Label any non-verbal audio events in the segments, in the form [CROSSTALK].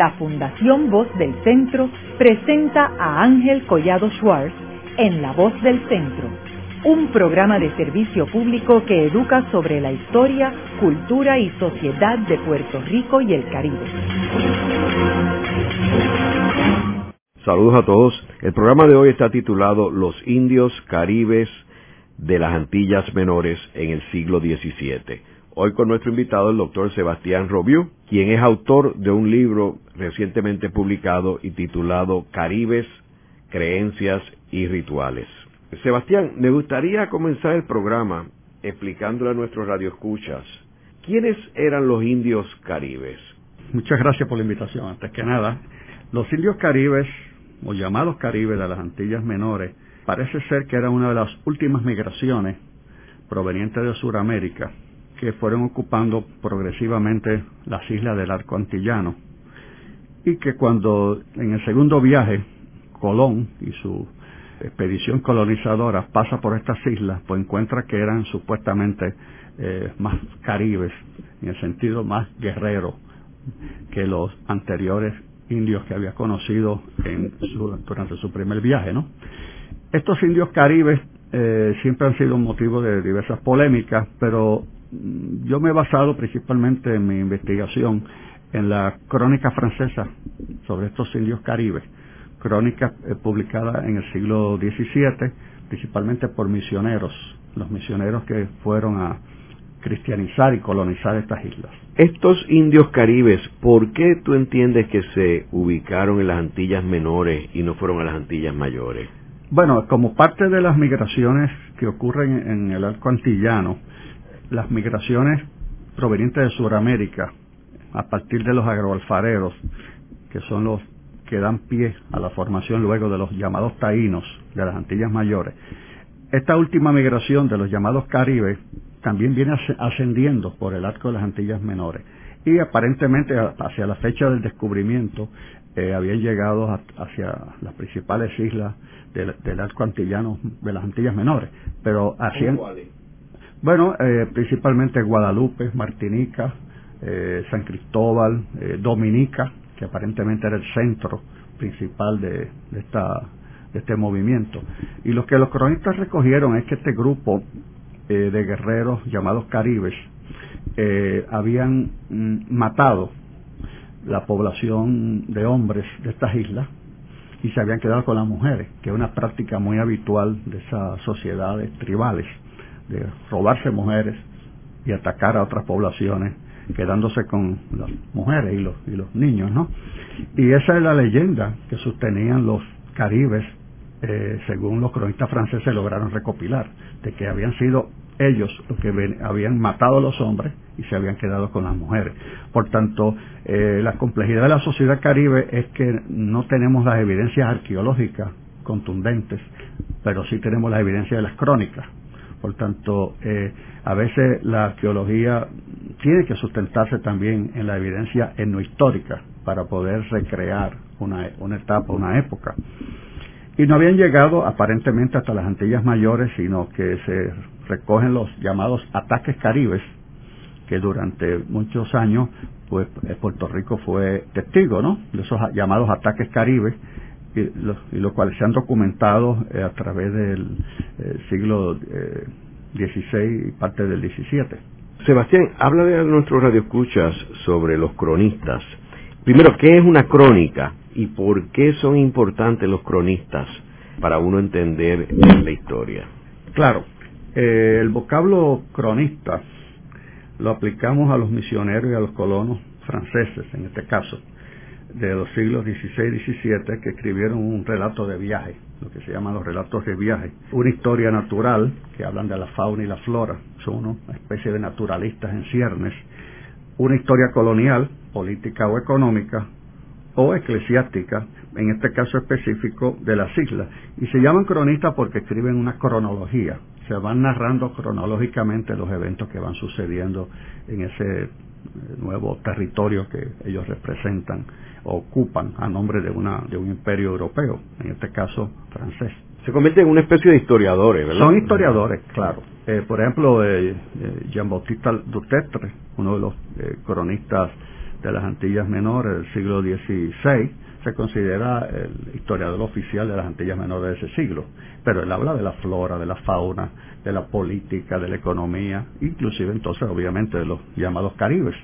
la Fundación Voz del Centro presenta a Ángel Collado Schwartz en La Voz del Centro, un programa de servicio público que educa sobre la historia, cultura y sociedad de Puerto Rico y el Caribe. Saludos a todos. El programa de hoy está titulado Los indios caribes de las Antillas Menores en el siglo XVII. Hoy con nuestro invitado el doctor Sebastián Robiu, quien es autor de un libro recientemente publicado y titulado Caribes, Creencias y Rituales. Sebastián, me gustaría comenzar el programa explicándole a nuestros radioescuchas quiénes eran los indios caribes. Muchas gracias por la invitación. Antes que nada, los indios caribes, o llamados caribes de las Antillas Menores, parece ser que era una de las últimas migraciones provenientes de Sudamérica que fueron ocupando progresivamente las islas del arco antillano y que cuando en el segundo viaje Colón y su expedición colonizadora pasa por estas islas, pues encuentra que eran supuestamente eh, más caribes, en el sentido más guerrero que los anteriores indios que había conocido en durante su primer viaje, ¿no? Estos indios caribes eh, siempre han sido un motivo de diversas polémicas, pero yo me he basado principalmente en mi investigación en la crónica francesa sobre estos indios caribes, crónica eh, publicada en el siglo XVII, principalmente por misioneros, los misioneros que fueron a cristianizar y colonizar estas islas. Estos indios caribes, ¿por qué tú entiendes que se ubicaron en las Antillas menores y no fueron a las Antillas mayores? Bueno, como parte de las migraciones que ocurren en el arco antillano, las migraciones provenientes de Sudamérica, a partir de los agroalfareros, que son los que dan pie a la formación luego de los llamados taínos de las Antillas Mayores. Esta última migración de los llamados caribes también viene ascendiendo por el arco de las Antillas Menores y aparentemente hacia la fecha del descubrimiento eh, habían llegado hacia las principales islas del, arco antillano de las Antillas Menores, pero hacían bueno, eh, principalmente Guadalupe, Martinica, eh, San Cristóbal, eh, Dominica, que aparentemente era el centro principal de, esta, este movimiento. Y lo que los cronistas recogieron es que este grupo de guerreros llamados caribes habían mm, matado la población de hombres de estas islas y se habían quedado con las mujeres, que es una práctica muy habitual de esas sociedades tribales, de robarse mujeres y atacar a otras poblaciones, quedándose con las mujeres y los, y los niños, ¿no? Y esa es la leyenda que sostenían los caribes, eh, según los cronistas franceses lograron recopilar, de que habían sido ellos los que habían matado a los hombres y se habían quedado con las mujeres. Por tanto, eh, la complejidad de la sociedad caribe es que no tenemos las evidencias arqueológicas contundentes, pero sí tenemos las evidencias de las crónicas. Por tanto, eh, a veces la arqueología tiene que sustentarse también en la evidencia etnohistórica para poder recrear una, una etapa, una época. Y no habían llegado aparentemente hasta las Antillas Mayores, sino que se recogen los llamados ataques caribes, que durante muchos años pues eh, Puerto Rico fue testigo ¿no? de esos llamados ataques caribes y los, y cuales se han documentado eh, a través del eh, siglo XVI y parte del XVII. Sebastián, habla de nuestros radioescuchas sobre los cronistas. Primero, ¿qué es una crónica y por qué son importantes los cronistas para uno entender la historia? Claro, eh, el vocablo cronista lo aplicamos a los misioneros y a los colonos franceses, en este caso, de los siglos XVI y XVII, que escribieron un relato de viaje, lo que se llaman los relatos de viaje. Una historia natural, que hablan de la fauna y la flora, son una especie de naturalistas en ciernes. Una historia colonial, política o económica, o eclesiástica, en este caso específico de las islas. Y se llaman cronistas porque escriben una cronología, se van narrando cronológicamente los eventos que van sucediendo en ese eh, nuevo territorio que ellos representan, ocupan a nombre de, una, de un imperio europeo, en este caso francés. Se convierten en una especie de historiadores, ¿verdad? Son historiadores, claro. Eh, por ejemplo, eh, Jean-Baptiste Dutetre, uno de los cronistas de las Antillas Menores del siglo XVI, se considera el historiador oficial de las Antillas Menores de ese siglo, pero él habla de la flora, de la fauna, de la política, de la economía, inclusive entonces obviamente de los llamados caribes.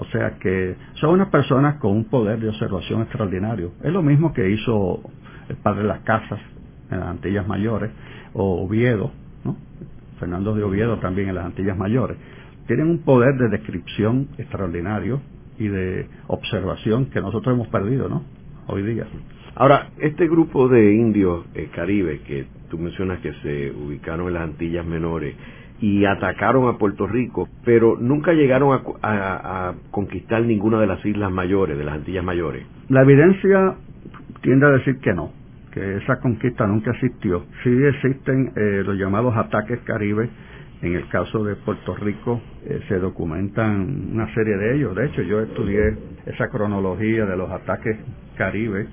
O sea que son unas personas con un poder de observación extraordinario. Es lo mismo que hizo el padre de las casas en las Antillas Mayores, o Oviedo, ¿no? Fernando de Oviedo también en las Antillas Mayores. Tienen un poder de descripción extraordinario y de observación que nosotros hemos perdido, ¿no? Hoy día. Ahora, este grupo de indios eh, caribe que tú mencionas que se ubicaron en las Antillas Menores y atacaron a Puerto Rico, pero nunca llegaron a, conquistar ninguna de las islas mayores, de las Antillas Mayores. La evidencia tiende a decir que no, que esa conquista nunca existió. Sí existen eh, los llamados ataques caribes. En el caso de Puerto Rico eh, se documentan una serie de ellos. De hecho, yo estudié esa cronología de los ataques caribes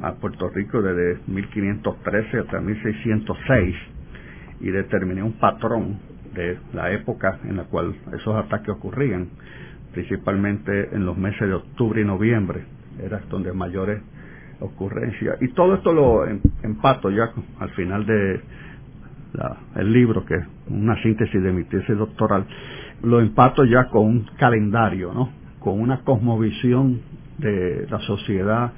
a Puerto Rico desde 1513 hasta 1606 y determiné un patrón de la época en la cual esos ataques ocurrían, principalmente en los meses de octubre y noviembre, era donde mayores ocurrencias. Y todo esto lo empato ya al final de el libro, que es una síntesis de mi tesis doctoral, lo empato ya con un calendario, ¿no? con una cosmovisión de la sociedad,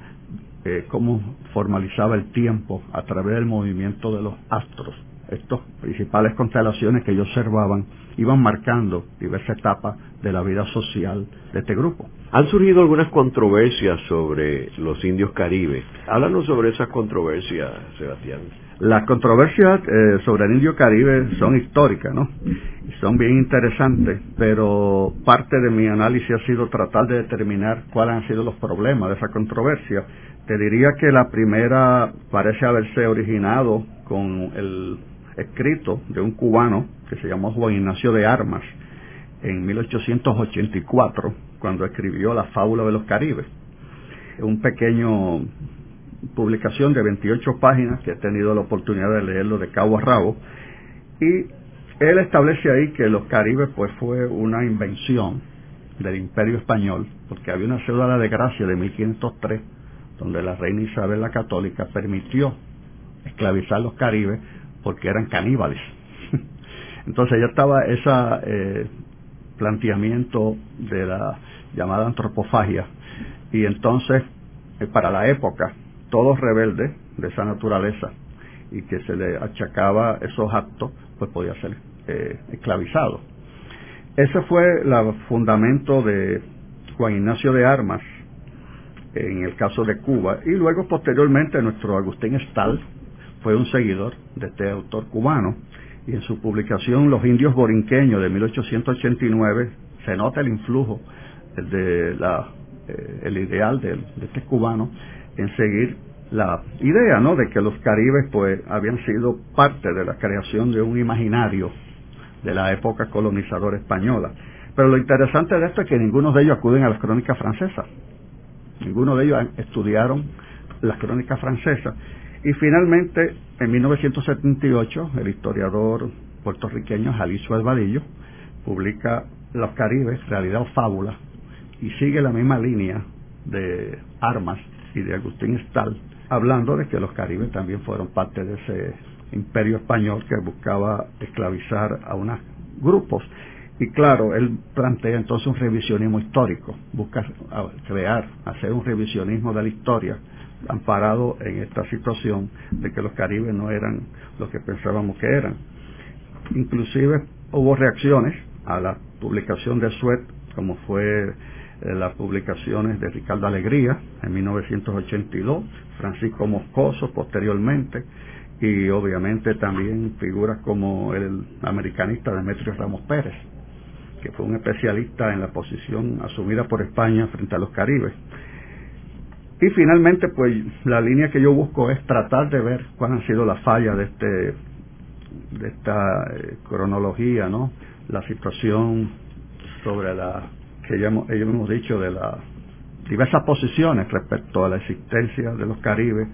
eh, cómo formalizaba el tiempo a través del movimiento de los astros estas principales constelaciones que ellos observaban iban marcando diversas etapas de la vida social de este grupo. Han surgido algunas controversias sobre los indios caribes. Háblanos sobre esas controversias, Sebastián. Las controversias eh, sobre el indio caribe son históricas, ¿no? Y son bien interesantes, pero parte de mi análisis ha sido tratar de determinar cuáles han sido los problemas de esa controversia. Te diría que la primera parece haberse originado con el escrito de un cubano que se llamó Juan Ignacio de Armas en 1884, cuando escribió La Fábula de los Caribes. Un pequeño publicación de 28 páginas que he tenido la oportunidad de leerlo de cabo a rabo. Y él establece ahí que los Caribes pues fue una invención del Imperio Español, porque había una cédula de gracia de 1503 donde la reina Isabel la Católica permitió esclavizar los caribes porque eran caníbales. Entonces ya estaba ese eh, planteamiento de la llamada antropofagia y entonces eh, para la época todos rebeldes de esa naturaleza y que se le achacaba esos actos pues podía ser eh, esclavizado. Ese fue el fundamento de Juan Ignacio de Armas en el caso de Cuba y luego posteriormente nuestro Agustín Stahl fue un seguidor de este autor cubano y en su publicación Los indios borinqueños de 1889 se nota el influjo de la, eh, el ideal de, este cubano en seguir la idea ¿no? de que los caribes pues habían sido parte de la creación de un imaginario de la época colonizadora española. Pero lo interesante de esto es que ninguno de ellos acuden a las crónicas francesas. Ninguno de ellos estudiaron las crónicas francesas y finalmente, en 1978, el historiador puertorriqueño Jalisco Albadillo publica Los Caribes, Realidad o Fábula, y sigue la misma línea de Armas y de Agustín Stahl, hablando de que los Caribes también fueron parte de ese imperio español que buscaba esclavizar a unos grupos. Y claro, él plantea entonces un revisionismo histórico, busca crear, hacer un revisionismo de la historia amparado en esta situación de que los caribes no eran lo que pensábamos que eran. Inclusive hubo reacciones a la publicación de Suet, como fue eh, las publicaciones de Ricardo Alegría en 1982, Francisco Moscoso posteriormente, y obviamente también figuras como el americanista Demetrio Ramos Pérez, que fue un especialista en la posición asumida por España frente a los caribes. Y finalmente, pues la línea que yo busco es tratar de ver cuáles han sido las fallas de este de esta eh, cronología, ¿no? La situación sobre la que ellos hemos dicho de las diversas posiciones respecto a la existencia de los caribes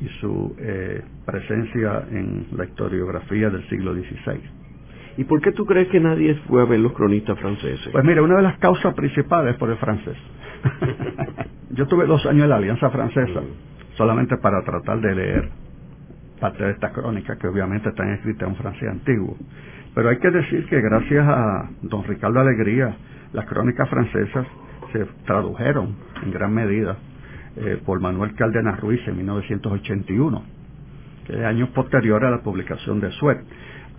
y su eh, presencia en la historiografía del siglo XVI. ¿Y por qué tú crees que nadie fue a ver los cronistas franceses? Pues mira, una de las causas principales por el francés. [LAUGHS] Yo tuve dos años en la Alianza Francesa, solamente para tratar de leer parte de estas crónicas que obviamente están escritas en francés antiguo. Pero hay que decir que gracias a don Ricardo Alegría, las crónicas francesas se tradujeron en gran medida eh, por Manuel Cárdenas Ruiz en 1981, que es años posterior a la publicación de Suet.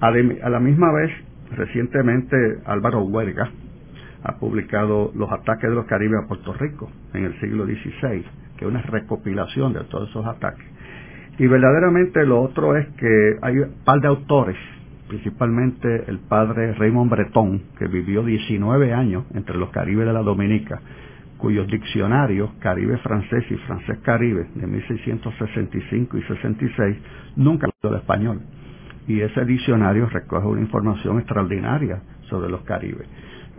A, la misma vez, recientemente Álvaro Huelga ha publicado Los ataques de los Caribes a Puerto Rico en el siglo XVI, que es una recopilación de todos esos ataques. Y verdaderamente lo otro es que hay un par de autores, principalmente el padre Raymond Breton, que vivió 19 años entre los Caribes de la Dominica, cuyos diccionarios Caribe francés y francés Caribe de 1665 y 66 nunca habló el español. Y ese diccionario recoge una información extraordinaria sobre los Caribes.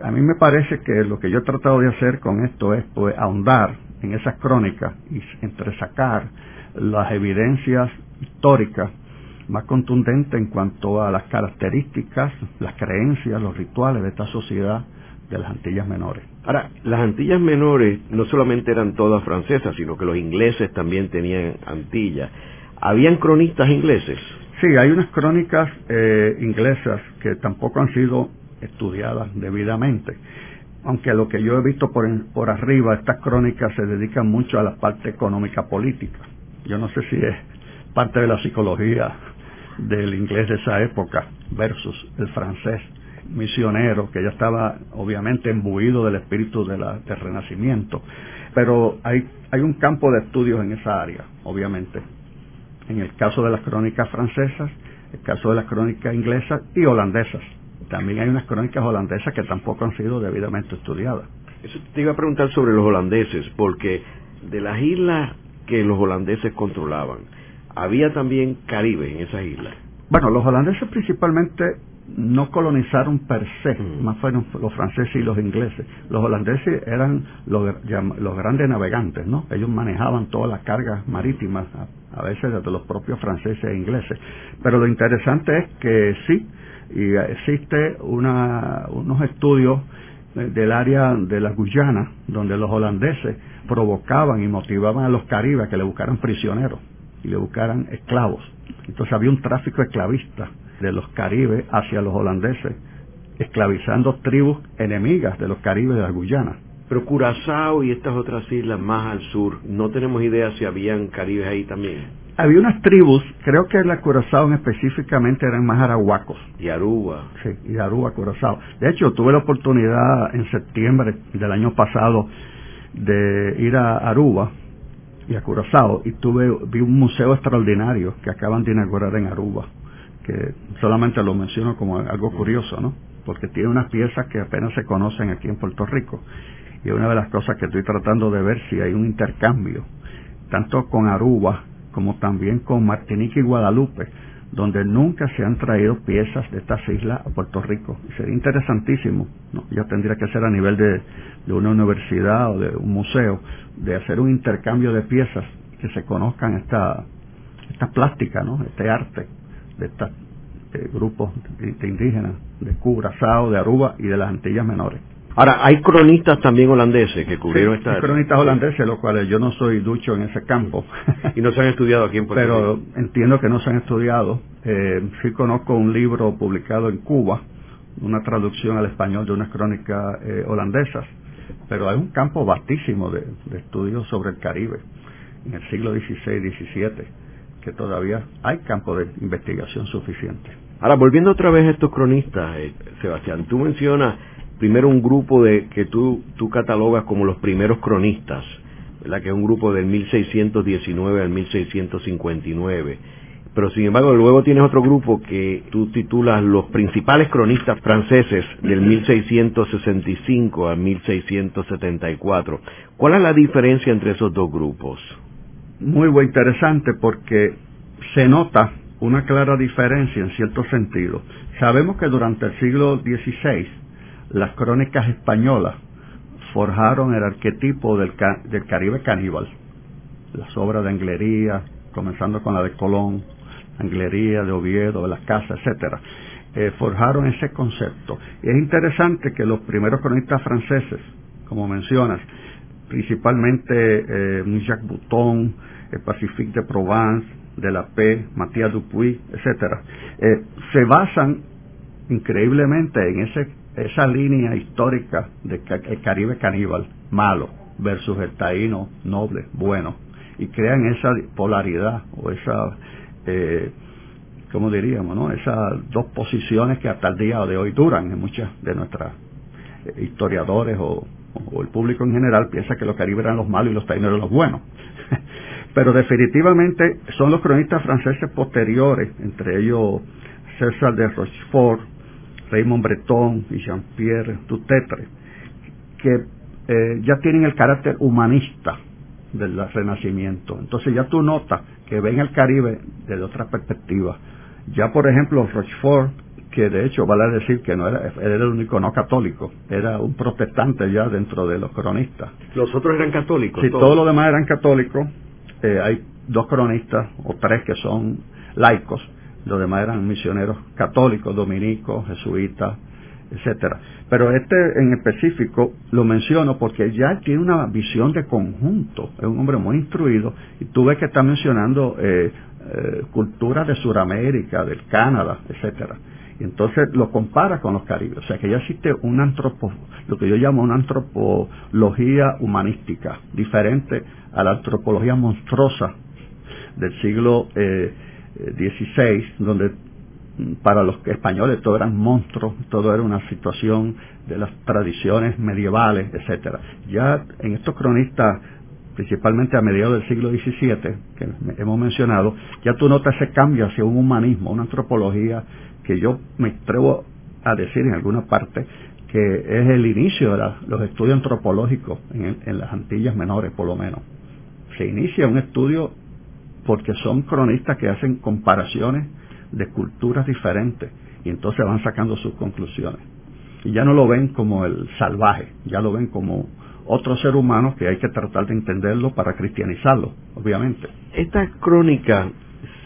A mí me parece que lo que yo he tratado de hacer con esto es pues, ahondar en esas crónicas y entresacar las evidencias históricas más contundentes en cuanto a las características, las creencias, los rituales de esta sociedad de las Antillas Menores. Ahora, las Antillas Menores no solamente eran todas francesas, sino que los ingleses también tenían Antillas. ¿Habían cronistas ingleses? Sí, hay unas crónicas eh, inglesas que tampoco han sido estudiadas debidamente. Aunque lo que yo he visto por, por arriba, estas crónicas se dedican mucho a la parte económica política. Yo no sé si es parte de la psicología del inglés de esa época versus el francés misionero, que ya estaba obviamente imbuido del espíritu de del renacimiento. Pero hay, hay un campo de estudios en esa área, obviamente. En el caso de las crónicas francesas, el caso de las crónicas inglesas y holandesas. También hay unas crónicas holandesas que tampoco han sido debidamente estudiadas. Eso te iba a preguntar sobre los holandeses, porque de las islas que los holandeses controlaban, había también Caribe en esas islas. Bueno, los holandeses principalmente no colonizaron per se, mm. más fueron los franceses y los ingleses. Los holandeses eran los, los grandes navegantes, ¿no? Ellos manejaban todas las cargas marítimas, a, veces desde los propios franceses e ingleses. Pero lo interesante es que sí, y existe una, unos estudios del área de la Guyana, donde los holandeses provocaban y motivaban a los caribes que le buscaran prisioneros y le buscaran esclavos. Entonces había un tráfico esclavista de los caribes hacia los holandeses, esclavizando tribus enemigas de los caribes de la Guyana. Pero Curazao y estas otras islas más al sur, no tenemos idea si habían caribes ahí también. Había unas tribus, creo que la Curazao específicamente eran más arahuacos. Y Aruba. Sí, y Aruba, Curazao. De hecho, tuve la oportunidad en septiembre del año pasado de ir a Aruba y a Curazao y tuve, vi un museo extraordinario que acaban de inaugurar en Aruba que solamente lo menciono como algo curioso, ¿no? Porque tiene unas piezas que apenas se conocen aquí en Puerto Rico. Y una de las cosas que estoy tratando de ver si hay un intercambio, tanto con Aruba como también con Martinica y Guadalupe, donde nunca se han traído piezas de estas islas a Puerto Rico. Sería interesantísimo, ¿no? ya tendría que ser a nivel de, de, una universidad o de un museo, de hacer un intercambio de piezas que se conozcan esta, esta plástica, ¿no? este arte de estos eh, grupos de, indígenas, de Curazao, de Aruba y de las Antillas Menores. Ahora, hay cronistas también holandeses que cubrieron esta... Hay cronistas holandeses, los cuales yo no soy ducho en ese campo. y no se han estudiado aquí en Puerto Rico. Pero entiendo que no se han estudiado. Eh, sí conozco un libro publicado en Cuba, una traducción al español de unas crónicas eh, holandesas, pero hay un campo vastísimo de, de estudios sobre el Caribe en el siglo XVI y XVII que todavía hay campo de investigación suficiente. Ahora, volviendo otra vez a estos cronistas, eh, Sebastián, tú mencionas primero un grupo de que tú, tú catalogas como los primeros cronistas, ¿verdad? que es un grupo del 1619 al 1659. Pero sin embargo, luego tienes otro grupo que tú titulas los principales cronistas franceses del 1665 al 1674. ¿Cuál es la diferencia entre esos dos grupos? muy interesante porque se nota una clara diferencia en cierto sentido. Sabemos que durante el siglo XVI las crónicas españolas forjaron el arquetipo del, del Caribe caníbal. Las obras de Anglería, comenzando con la de Colón, Anglería, de Oviedo, de las Casas, etcétera. eh, forjaron ese concepto. Y es interesante que los primeros cronistas franceses, como mencionas, principalmente eh, Jacques Bouton, el Pacifique de Provence, de la P, Matías Dupuy, etcétera, eh, se basan increíblemente en ese, esa línea histórica del de Caribe caníbal, malo, versus el taíno noble, bueno, y crean esa polaridad o esa, eh, ¿cómo diríamos, no? Esas dos posiciones que hasta el día de hoy duran en muchas de nuestras eh, historiadores o, o, el público en general piensa que los caribes eran los malos y los taínos eran los buenos. [LAUGHS] Pero definitivamente son los cronistas franceses posteriores, entre ellos César de Rochefort, Raymond Breton y Jean-Pierre Dutetre, que eh, ya tienen el carácter humanista del Renacimiento. Entonces ya tú notas que ven el Caribe desde otra perspectiva. Ya por ejemplo Rochefort, que de hecho vale decir que no era, era el único no católico, era un protestante ya dentro de los cronistas. ¿Los otros eran católicos? Sí, todos, los demás eran católicos. Eh, hay dos cronistas o tres que son laicos, los demás eran misioneros católicos, dominicos, jesuitas, etcétera. Pero este en específico lo menciono porque ya tiene una visión de conjunto, es un hombre muy instruido y tú ves que está mencionando eh, eh, culturas de Sudamérica, del Canadá, etcétera. Y entonces lo compara con los caribes, o sea que ya existe un antropo, lo que yo llamo una antropología humanística, diferente a la antropología monstruosa del siglo XVI, donde para los españoles todo eran monstruos, todo era una situación de las tradiciones medievales, etcétera. Ya en estos cronistas, principalmente a mediados del siglo XVII, que hemos mencionado, ya tú notas ese cambio hacia un humanismo, una antropología que yo me atrevo a decir en alguna parte que es el inicio de los estudios antropológicos en, en las Antillas Menores, por lo menos. Se inicia un estudio porque son cronistas que hacen comparaciones de culturas diferentes y entonces van sacando sus conclusiones. Y ya no lo ven como el salvaje, ya lo ven como otro ser humano que hay que tratar de entenderlo para cristianizarlo, obviamente. Estas crónicas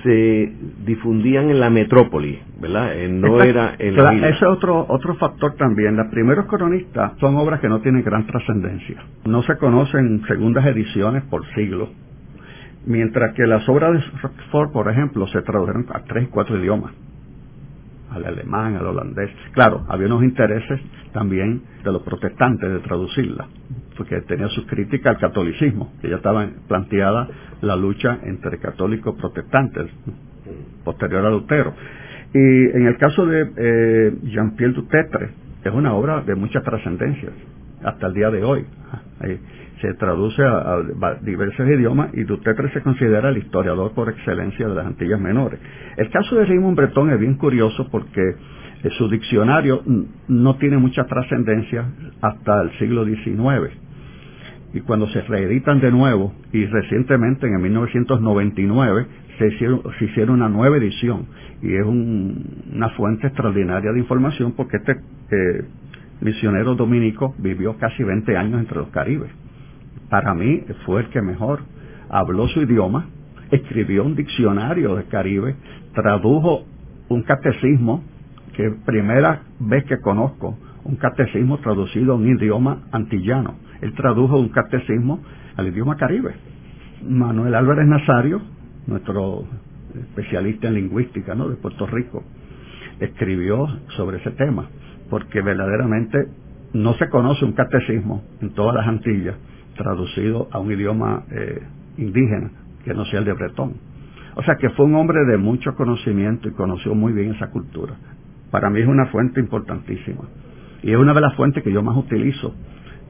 se difundían en la metrópoli, ¿verdad? Eh, no era en la Ese es otro, otro factor también. Los primeros cronistas son obras que no tienen gran trascendencia. No se conocen segundas ediciones por siglos Mientras que las obras de Rockford, por ejemplo, se tradujeron a tres, cuatro idiomas. Al alemán, al holandés. Claro, había unos intereses también de los protestantes de traducirla, porque tenía sus críticas al catolicismo, que ya estaba planteada la lucha entre católicos y protestantes, posterior a Lutero. Y en el caso de eh, Jean-Pierre Dutetre, es una obra de mucha trascendencia hasta el día de hoy se traduce a, diversos idiomas y Dutetre se considera el historiador por excelencia de las Antillas Menores. El caso de Raymond Breton es bien curioso porque eh, su diccionario no tiene mucha trascendencia hasta el siglo XIX. Y cuando se reeditan de nuevo, y recientemente en el 1999 se hicieron, se hicieron una nueva edición, y es una fuente extraordinaria de información porque este eh, misionero dominico vivió casi 20 años entre los Caribes para mí fue el que mejor habló su idioma, escribió un diccionario de Caribe, tradujo un catecismo, que primera vez que conozco un catecismo traducido a un idioma antillano. Él tradujo un catecismo al idioma caribe. Manuel Álvarez Nazario, nuestro especialista en lingüística ¿no? de Puerto Rico, escribió sobre ese tema, porque verdaderamente no se conoce un catecismo en todas las Antillas traducido a un idioma eh, indígena que no sea el de bretón. O sea que fue un hombre de mucho conocimiento y conoció muy bien esa cultura. Para mí es una fuente importantísima. Y es una de las fuentes que yo más utilizo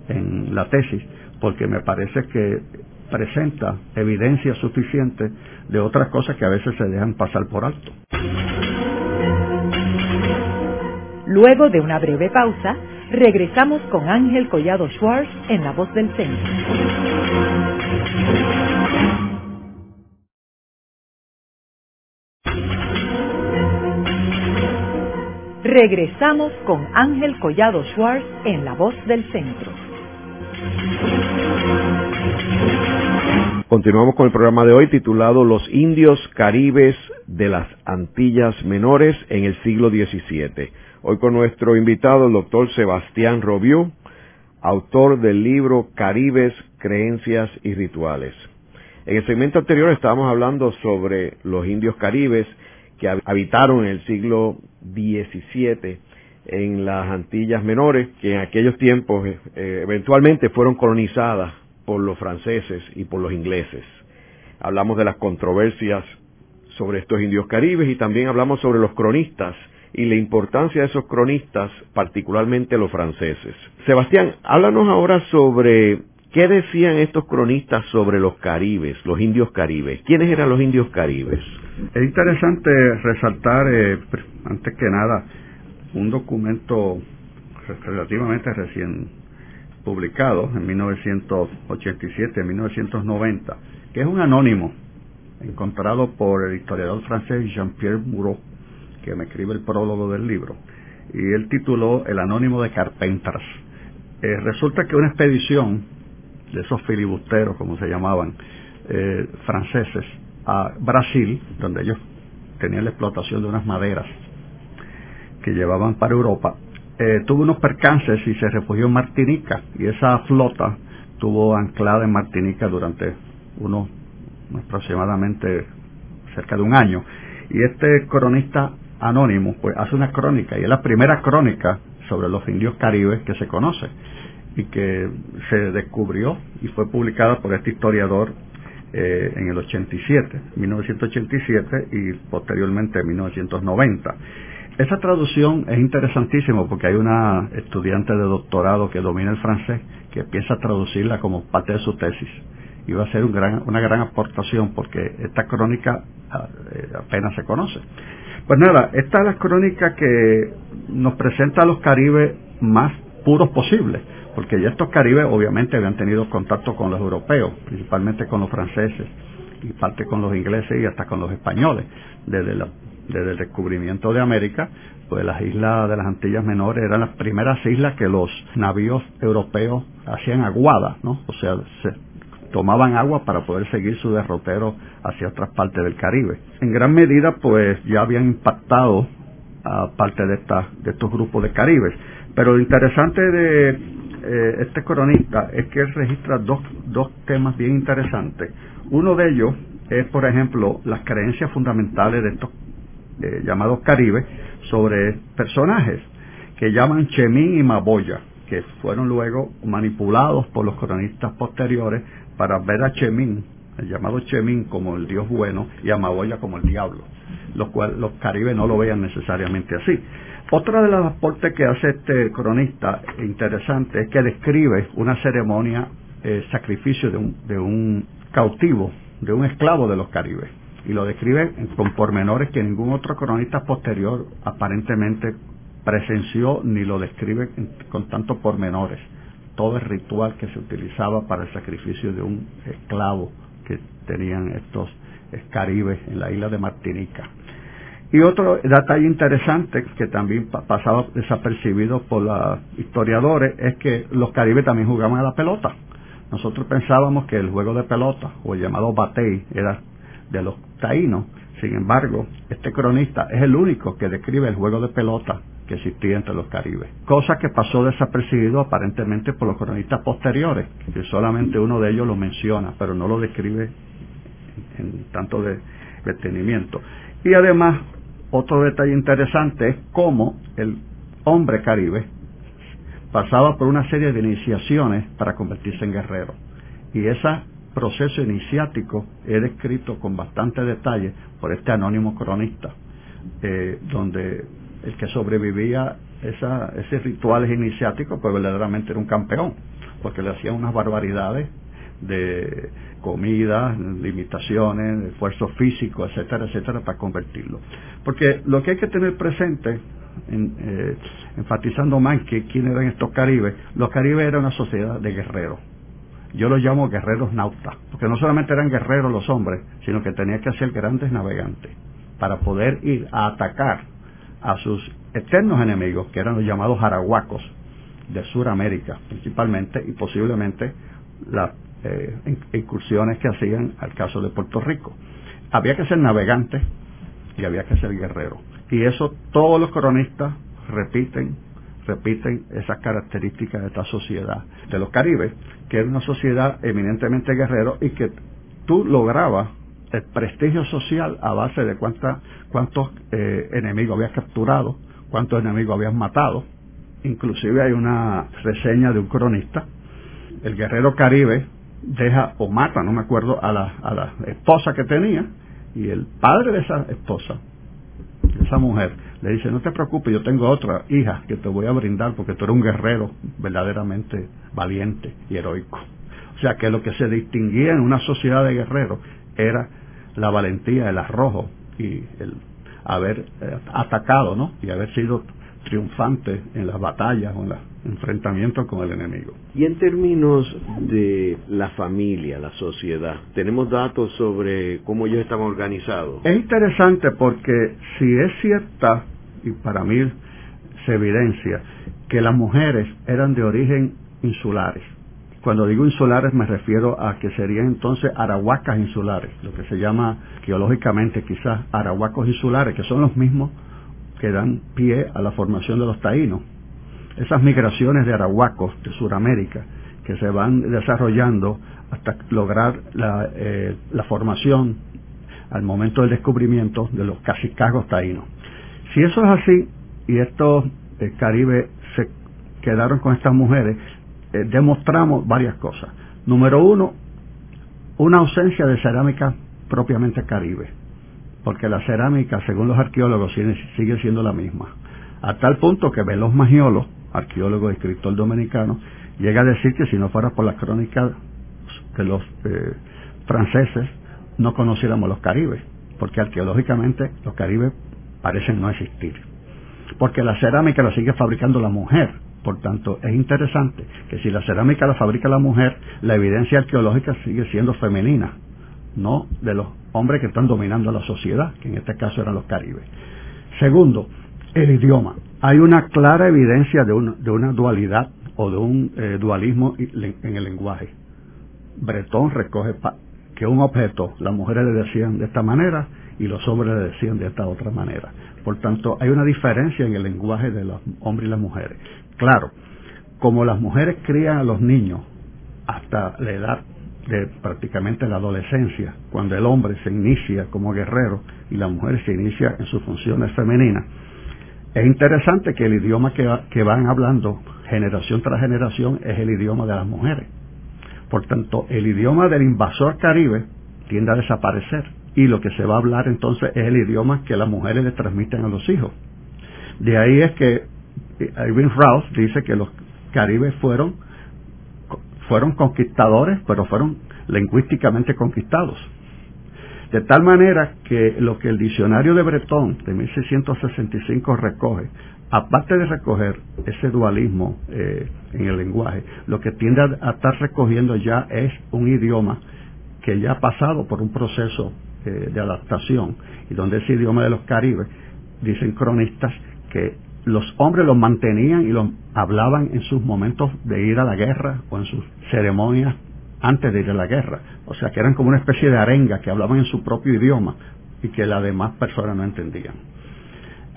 en la tesis, porque me parece que presenta evidencia suficiente de otras cosas que a veces se dejan pasar por alto. Luego de una breve pausa, Regresamos con Ángel Collado Schwartz en La Voz del Centro. Regresamos con Ángel Collado Schwartz en La Voz del Centro. Continuamos con el programa de hoy titulado Los indios caribes de las Antillas Menores en el siglo XVII. Hoy con nuestro invitado, el doctor Sebastián Robiú, autor del libro Caribes, Creencias y Rituales. En el segmento anterior estábamos hablando sobre los indios caribes que habitaron en el siglo XVII en las Antillas Menores, que en aquellos tiempos eh, eventualmente fueron colonizadas por los franceses y por los ingleses. Hablamos de las controversias sobre estos indios caribes y también hablamos sobre los cronistas y la importancia de esos cronistas, particularmente los franceses. Sebastián, háblanos ahora sobre qué decían estos cronistas sobre los caribes, los indios caribes. ¿Quiénes eran los indios caribes? Es interesante resaltar, eh, antes que nada, un documento relativamente recién publicado en 1987, 1990, que es un anónimo encontrado por el historiador francés Jean-Pierre que me escribe el prólogo del libro, y él tituló El Anónimo de Carpentras. Eh, resulta que una expedición de esos filibusteros, como se llamaban, eh, franceses, a Brasil, donde ellos tenían la explotación de unas maderas que llevaban para Europa, eh, tuvo unos percances y se refugió en Martinica y esa flota estuvo anclada en Martinica durante unos aproximadamente cerca de un año y este cronista anónimo pues hace una crónica y es la primera crónica sobre los indios caribes que se conoce y que se descubrió y fue publicada por este historiador eh, en el 87, 1987 y posteriormente en 1990. Esa traducción es interesantísima porque hay una estudiante de doctorado que domina el francés que piensa traducirla como parte de su tesis. Y va a ser una gran aportación porque esta crónica ah, eh, apenas se conoce. Pues nada, esta es la crónica que nos presenta a los caribes más puros posibles, porque ya estos caribes obviamente habían tenido contacto con los europeos, principalmente con los franceses y parte con los ingleses y hasta con los españoles, desde la desde el descubrimiento de América, pues las islas de las Antillas Menores eran las primeras islas que los navíos europeos hacían aguadas, ¿no? O sea, se tomaban agua para poder seguir su derrotero hacia otras partes del Caribe. En gran medida, pues ya habían impactado a parte de, de estos grupos de caribes. Pero lo interesante de eh, este cronista es que registra dos, dos temas bien interesantes. Uno de ellos es, por ejemplo, las creencias fundamentales de estos eh, llamados Caribe sobre personajes que llaman Chemín y Maboya, que fueron luego manipulados por los cronistas posteriores para ver a Chemín, el llamado Chemín, como el dios bueno y a Maboya como el diablo, lo cual los caribes no lo veían necesariamente así. Otra de las aportes que hace este cronista interesante es que describe una ceremonia, eh, sacrificio de un, de un cautivo, de un esclavo de los caribes y lo describe con pormenores que ningún otro cronista posterior aparentemente presenció ni lo describe con tantos pormenores. Todo el ritual que se utilizaba para el sacrificio de un esclavo que tenían estos caribes en la isla de Martinica. Y otro detalle interesante que también pasaba desapercibido por los historiadores es que los caribes también jugaban a la pelota. Nosotros pensábamos que el juego de pelota, o el llamado batey, era de los taínos. Sin embargo, este cronista es el único que describe el juego de pelota que existía entre los caribes. Cosa que pasó desapercibido aparentemente por los cronistas posteriores, que solamente uno de ellos lo menciona, pero no lo describe en tanto de detenimiento. Y además, otro detalle interesante es cómo el hombre caribe pasaba por una serie de iniciaciones para convertirse en guerrero. Y esa proceso iniciático es descrito con bastante detalle por este anónimo cronista, eh, donde el que sobrevivía esa, ese rituales iniciáticos, pues verdaderamente era un campeón, porque le hacían unas barbaridades de comida, limitaciones, esfuerzo físico, etcétera, etcétera, para convertirlo. Porque lo que hay que tener presente, eh, enfatizando más que quién eran estos caribes, los caribes eran una sociedad de guerreros yo los llamo guerreros nautas, porque no solamente eran guerreros los hombres, sino que tenían que ser grandes navegantes para poder ir a atacar a sus eternos enemigos, que eran los llamados arahuacos de Sudamérica principalmente, y posiblemente la eh, incursiones que hacían al caso de Puerto Rico. Había que ser navegante y había que ser guerrero. Y eso todos los cronistas repiten, repiten esas características de esta sociedad de los Caribes, que era una sociedad eminentemente guerrero y que tú lograbas el prestigio social a base de cuánta, cuántos eh, enemigos habías capturado, cuántos enemigos habías matado. Inclusive hay una reseña de un cronista, el guerrero caribe deja o mata, no me acuerdo, a la, a la esposa que tenía y el padre de esa esposa, esa mujer, le dice, no te preocupes, yo tengo otra hija que te voy a brindar porque tú eres un guerrero verdaderamente valiente y heroico. O sea que lo que se distinguía en una sociedad de guerreros era la valentía, el arrojo y el haber eh, atacado, ¿no? Y haber sido triunfante en las batallas o en los enfrentamientos con el enemigo. Y en términos de la familia, la sociedad, ¿tenemos datos sobre cómo ellos estaban organizados? Es interesante porque si es cierta, y para mí se evidencia, que las mujeres eran de origen insulares, cuando digo insulares me refiero a que serían entonces arahuacas insulares, lo que se llama geológicamente quizás arahuacos insulares, que son los mismos que dan pie a la formación de los taínos. Esas migraciones de arahuacos de Sudamérica que se van desarrollando hasta lograr la, eh, formación al momento del descubrimiento de los cacicagos taínos. Si eso es así y estos eh, caribes se quedaron con estas mujeres, eh, demostramos varias cosas. Número uno, una ausencia de cerámica propiamente caribe, porque la cerámica, según los arqueólogos, sigue, siendo la misma. A tal punto que Veloz Magiolo, arqueólogo y escritor dominicano, llega a decir que si no fuera por las crónicas de los eh, franceses, no conociéramos los caribes, porque arqueológicamente los caribes parecen no existir. Porque la cerámica la sigue fabricando la mujer, por tanto, es interesante que si la cerámica la fabrica la mujer, la evidencia arqueológica sigue siendo femenina, no de los hombres que están dominando la sociedad, que en este caso eran los caribes. Segundo, el idioma. Hay una clara evidencia de, una dualidad o de un eh, dualismo en el lenguaje. Bretón recoge que un objeto las mujeres le decían de esta manera y los hombres le decían de esta otra manera. Por tanto, hay una diferencia en el lenguaje de los hombres y las mujeres. Claro, como las mujeres crían a los niños hasta la edad de prácticamente la adolescencia, cuando el hombre se inicia como guerrero y la mujer se inicia en sus funciones femeninas, es interesante que el idioma que, van hablando generación tras generación es el idioma de las mujeres. Por tanto, el idioma del invasor caribe tiende a desaparecer y lo que se va a hablar entonces es el idioma que las mujeres le transmiten a los hijos. De ahí es que Irving Rouse dice que los caribes fueron, fueron conquistadores, pero fueron lingüísticamente conquistados. De tal manera que lo que el diccionario de Breton de 1665 recoge, aparte de recoger ese dualismo eh, en el lenguaje, lo que tiende a, estar recogiendo ya es un idioma que ya ha pasado por un proceso eh, de adaptación y donde ese idioma de los caribes, dicen cronistas, que los hombres los mantenían y los hablaban en sus momentos de ir a la guerra o en sus ceremonias antes de ir a la guerra. O sea que eran como una especie de arenga que hablaban en su propio idioma y que las demás personas no entendían.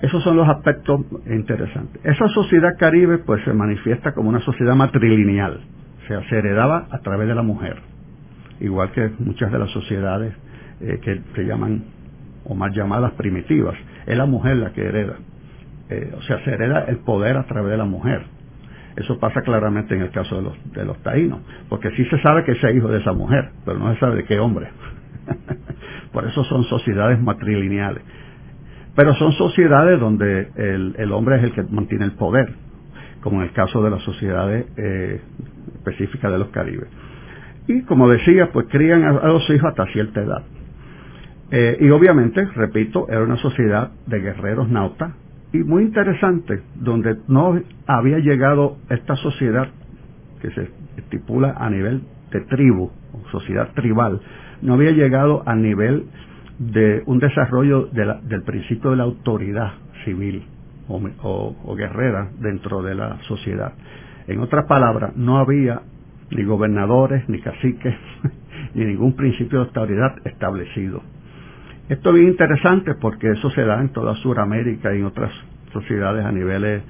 Esos son los aspectos interesantes. Esa sociedad caribe pues se manifiesta como una sociedad matrilineal, o sea, se heredaba a través de la mujer, igual que muchas de las sociedades eh, que se llaman o más llamadas primitivas. Es la mujer la que hereda. Eh, o sea, se hereda el poder a través de la mujer. Eso pasa claramente en el caso de los, de los taínos, porque sí se sabe que ese hijo de esa mujer, pero no se sabe de qué hombre. [LAUGHS] Por eso son sociedades matrilineales. Pero son sociedades donde el, el, hombre es el que mantiene el poder, como en el caso de las sociedades eh, específicas de los caribes. Y como decía, pues crían a, los hijos hasta cierta edad. Eh, y obviamente, repito, era una sociedad de guerreros nautas y muy interesante, donde no había llegado esta sociedad que se estipula a nivel de tribu, o sociedad tribal, no había llegado a nivel de un desarrollo del principio de la autoridad civil o, o, guerrera dentro de la sociedad. En otras palabras, no había ni gobernadores, ni caciques, [LAUGHS] ni ningún principio de autoridad establecido. Esto es bien interesante porque eso se da en toda Sudamérica y en otras sociedades a niveles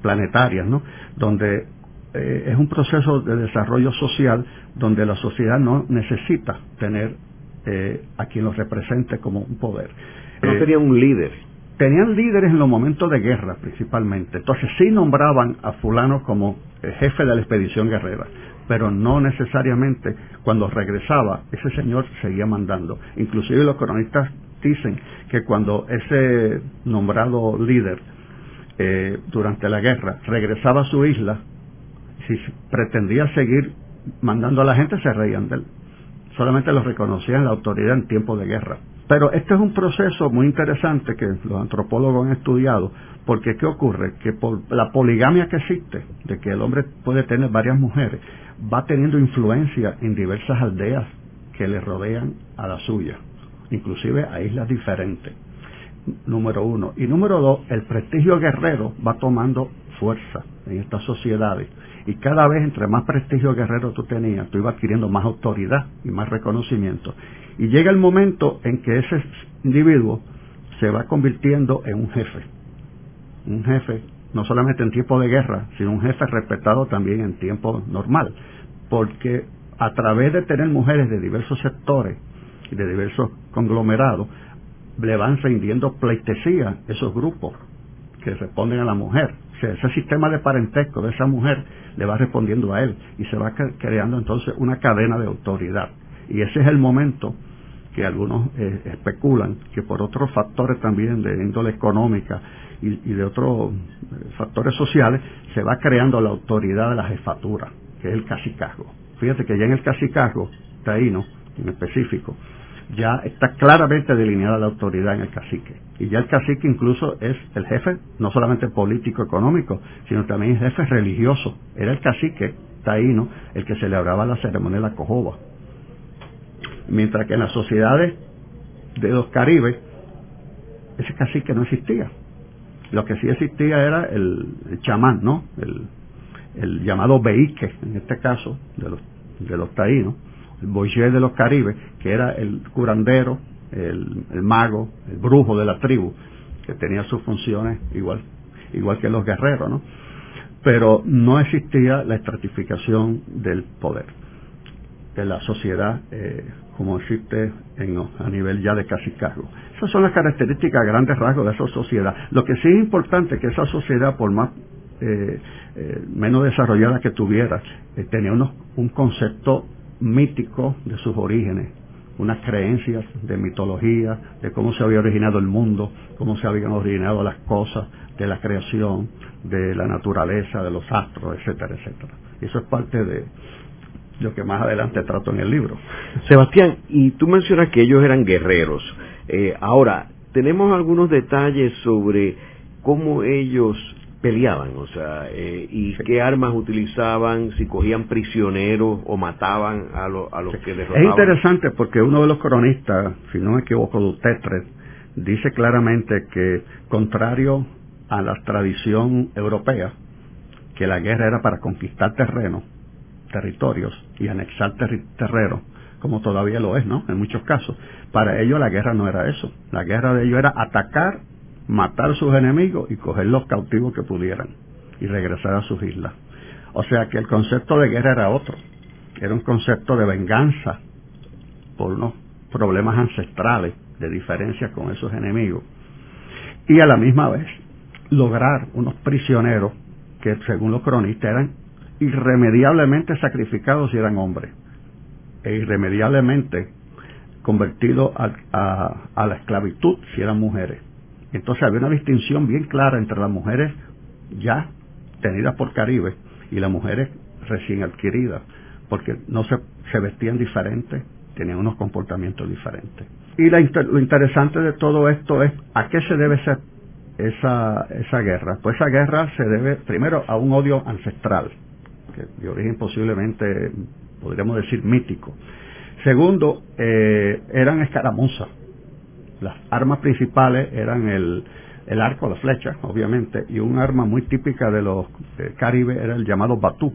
planetarias, ¿no? Donde eh, es un proceso de desarrollo social donde la sociedad no necesita tener eh, a quien los represente como un poder. No eh, tenía un líder. Tenían líderes en los momentos de guerra principalmente. Entonces sí nombraban a fulano como jefe de la expedición guerrera, pero no necesariamente cuando regresaba ese señor seguía mandando. Inclusive los cronistas dicen que cuando ese nombrado líder eh, durante la guerra regresaba a su isla, si pretendía seguir mandando a la gente se reían de él. Solamente lo reconocían la autoridad en tiempo de guerra. Pero este es un proceso muy interesante que los antropólogos han estudiado, porque ¿qué ocurre? Que por la poligamia que existe, de que el hombre puede tener varias mujeres, va teniendo influencia en diversas aldeas que le rodean a la suya, inclusive a islas diferentes. Número uno. Y número dos, el prestigio guerrero va tomando fuerza en estas sociedades. Y cada vez entre más prestigio guerrero tú tenías, tú ibas adquiriendo más autoridad y más reconocimiento. Y llega el momento en que ese individuo se va convirtiendo en un jefe. Un jefe, no solamente en tiempo de guerra, sino un jefe respetado también en tiempo normal. Porque a través de tener mujeres de diversos sectores y de diversos conglomerados, le van rindiendo pleitesía esos grupos que responden a la mujer. O sea, ese sistema de parentesco de esa mujer le va respondiendo a él y se va creando entonces una cadena de autoridad. Y ese es el momento que algunos eh, especulan que por otros factores también de índole económica y, de otros eh, factores sociales se va creando la autoridad de la jefatura, que es el cacicazgo. Fíjate que ya en el cacicazgo, taíno en específico, ya está claramente delineada la autoridad en el cacique. Y ya el cacique incluso es el jefe, no solamente político económico, sino también el jefe religioso. Era el cacique taíno el que celebraba la ceremonia de la cojoba. Mientras que en las sociedades de los caribes, ese cacique no existía. Lo que sí existía era el, chamán, ¿no? El, llamado beique, en este caso, de los, de los taínos, el boyer de los caribes, que era el curandero, el, el, mago, el brujo de la tribu, que tenía sus funciones igual, igual que los guerreros, ¿no? Pero no existía la estratificación del poder de la sociedad eh, como existe en, a nivel ya de casi cargo. Esas son las características, grandes rasgos de esa sociedad. Lo que sí es importante es que esa sociedad, por más eh, eh, menos desarrollada que tuviera, tenía unos, un concepto mítico de sus orígenes, unas creencias de mitología, de cómo se había originado el mundo, cómo se habían originado las cosas, de la creación, de la naturaleza, de los astros, etcétera, etcétera. Eso es parte de, lo que más adelante trato en el libro. [LAUGHS] Sebastián, y tú mencionas que ellos eran guerreros. Eh, ahora, tenemos algunos detalles sobre cómo ellos peleaban, o sea, eh, y qué armas utilizaban, si cogían prisioneros o mataban a, a los que derrotaban. Es interesante porque uno de los cronistas, si no me equivoco, Dutetre, dice claramente que, contrario a la tradición europea, que la guerra era para conquistar terreno, territorios y anexar terreno, como todavía lo es, ¿no? En muchos casos. Para ellos la guerra no era eso. La guerra de ellos era atacar, matar sus enemigos y coger los cautivos que pudieran y regresar a sus islas. O sea que el concepto de guerra era otro. Era un concepto de venganza por unos problemas ancestrales de diferencia con esos enemigos. Y a la misma vez lograr unos prisioneros que según los cronistas eran irremediablemente sacrificados si eran hombres e irremediablemente convertidos a, la esclavitud si eran mujeres. Entonces había una distinción bien clara entre las mujeres ya tenidas por Caribe y las mujeres recién adquiridas, porque no se, se vestían diferentes, tenían unos comportamientos diferentes. Y lo interesante de todo esto es a qué se debe esa, esa guerra. Pues esa guerra se debe primero a un odio ancestral de origen posiblemente, podríamos decir, mítico. Segundo, eh, eran escaramuzas. Las armas principales eran el, el arco, la flecha, obviamente, y un arma muy típica de los eh, caribes era el llamado batú,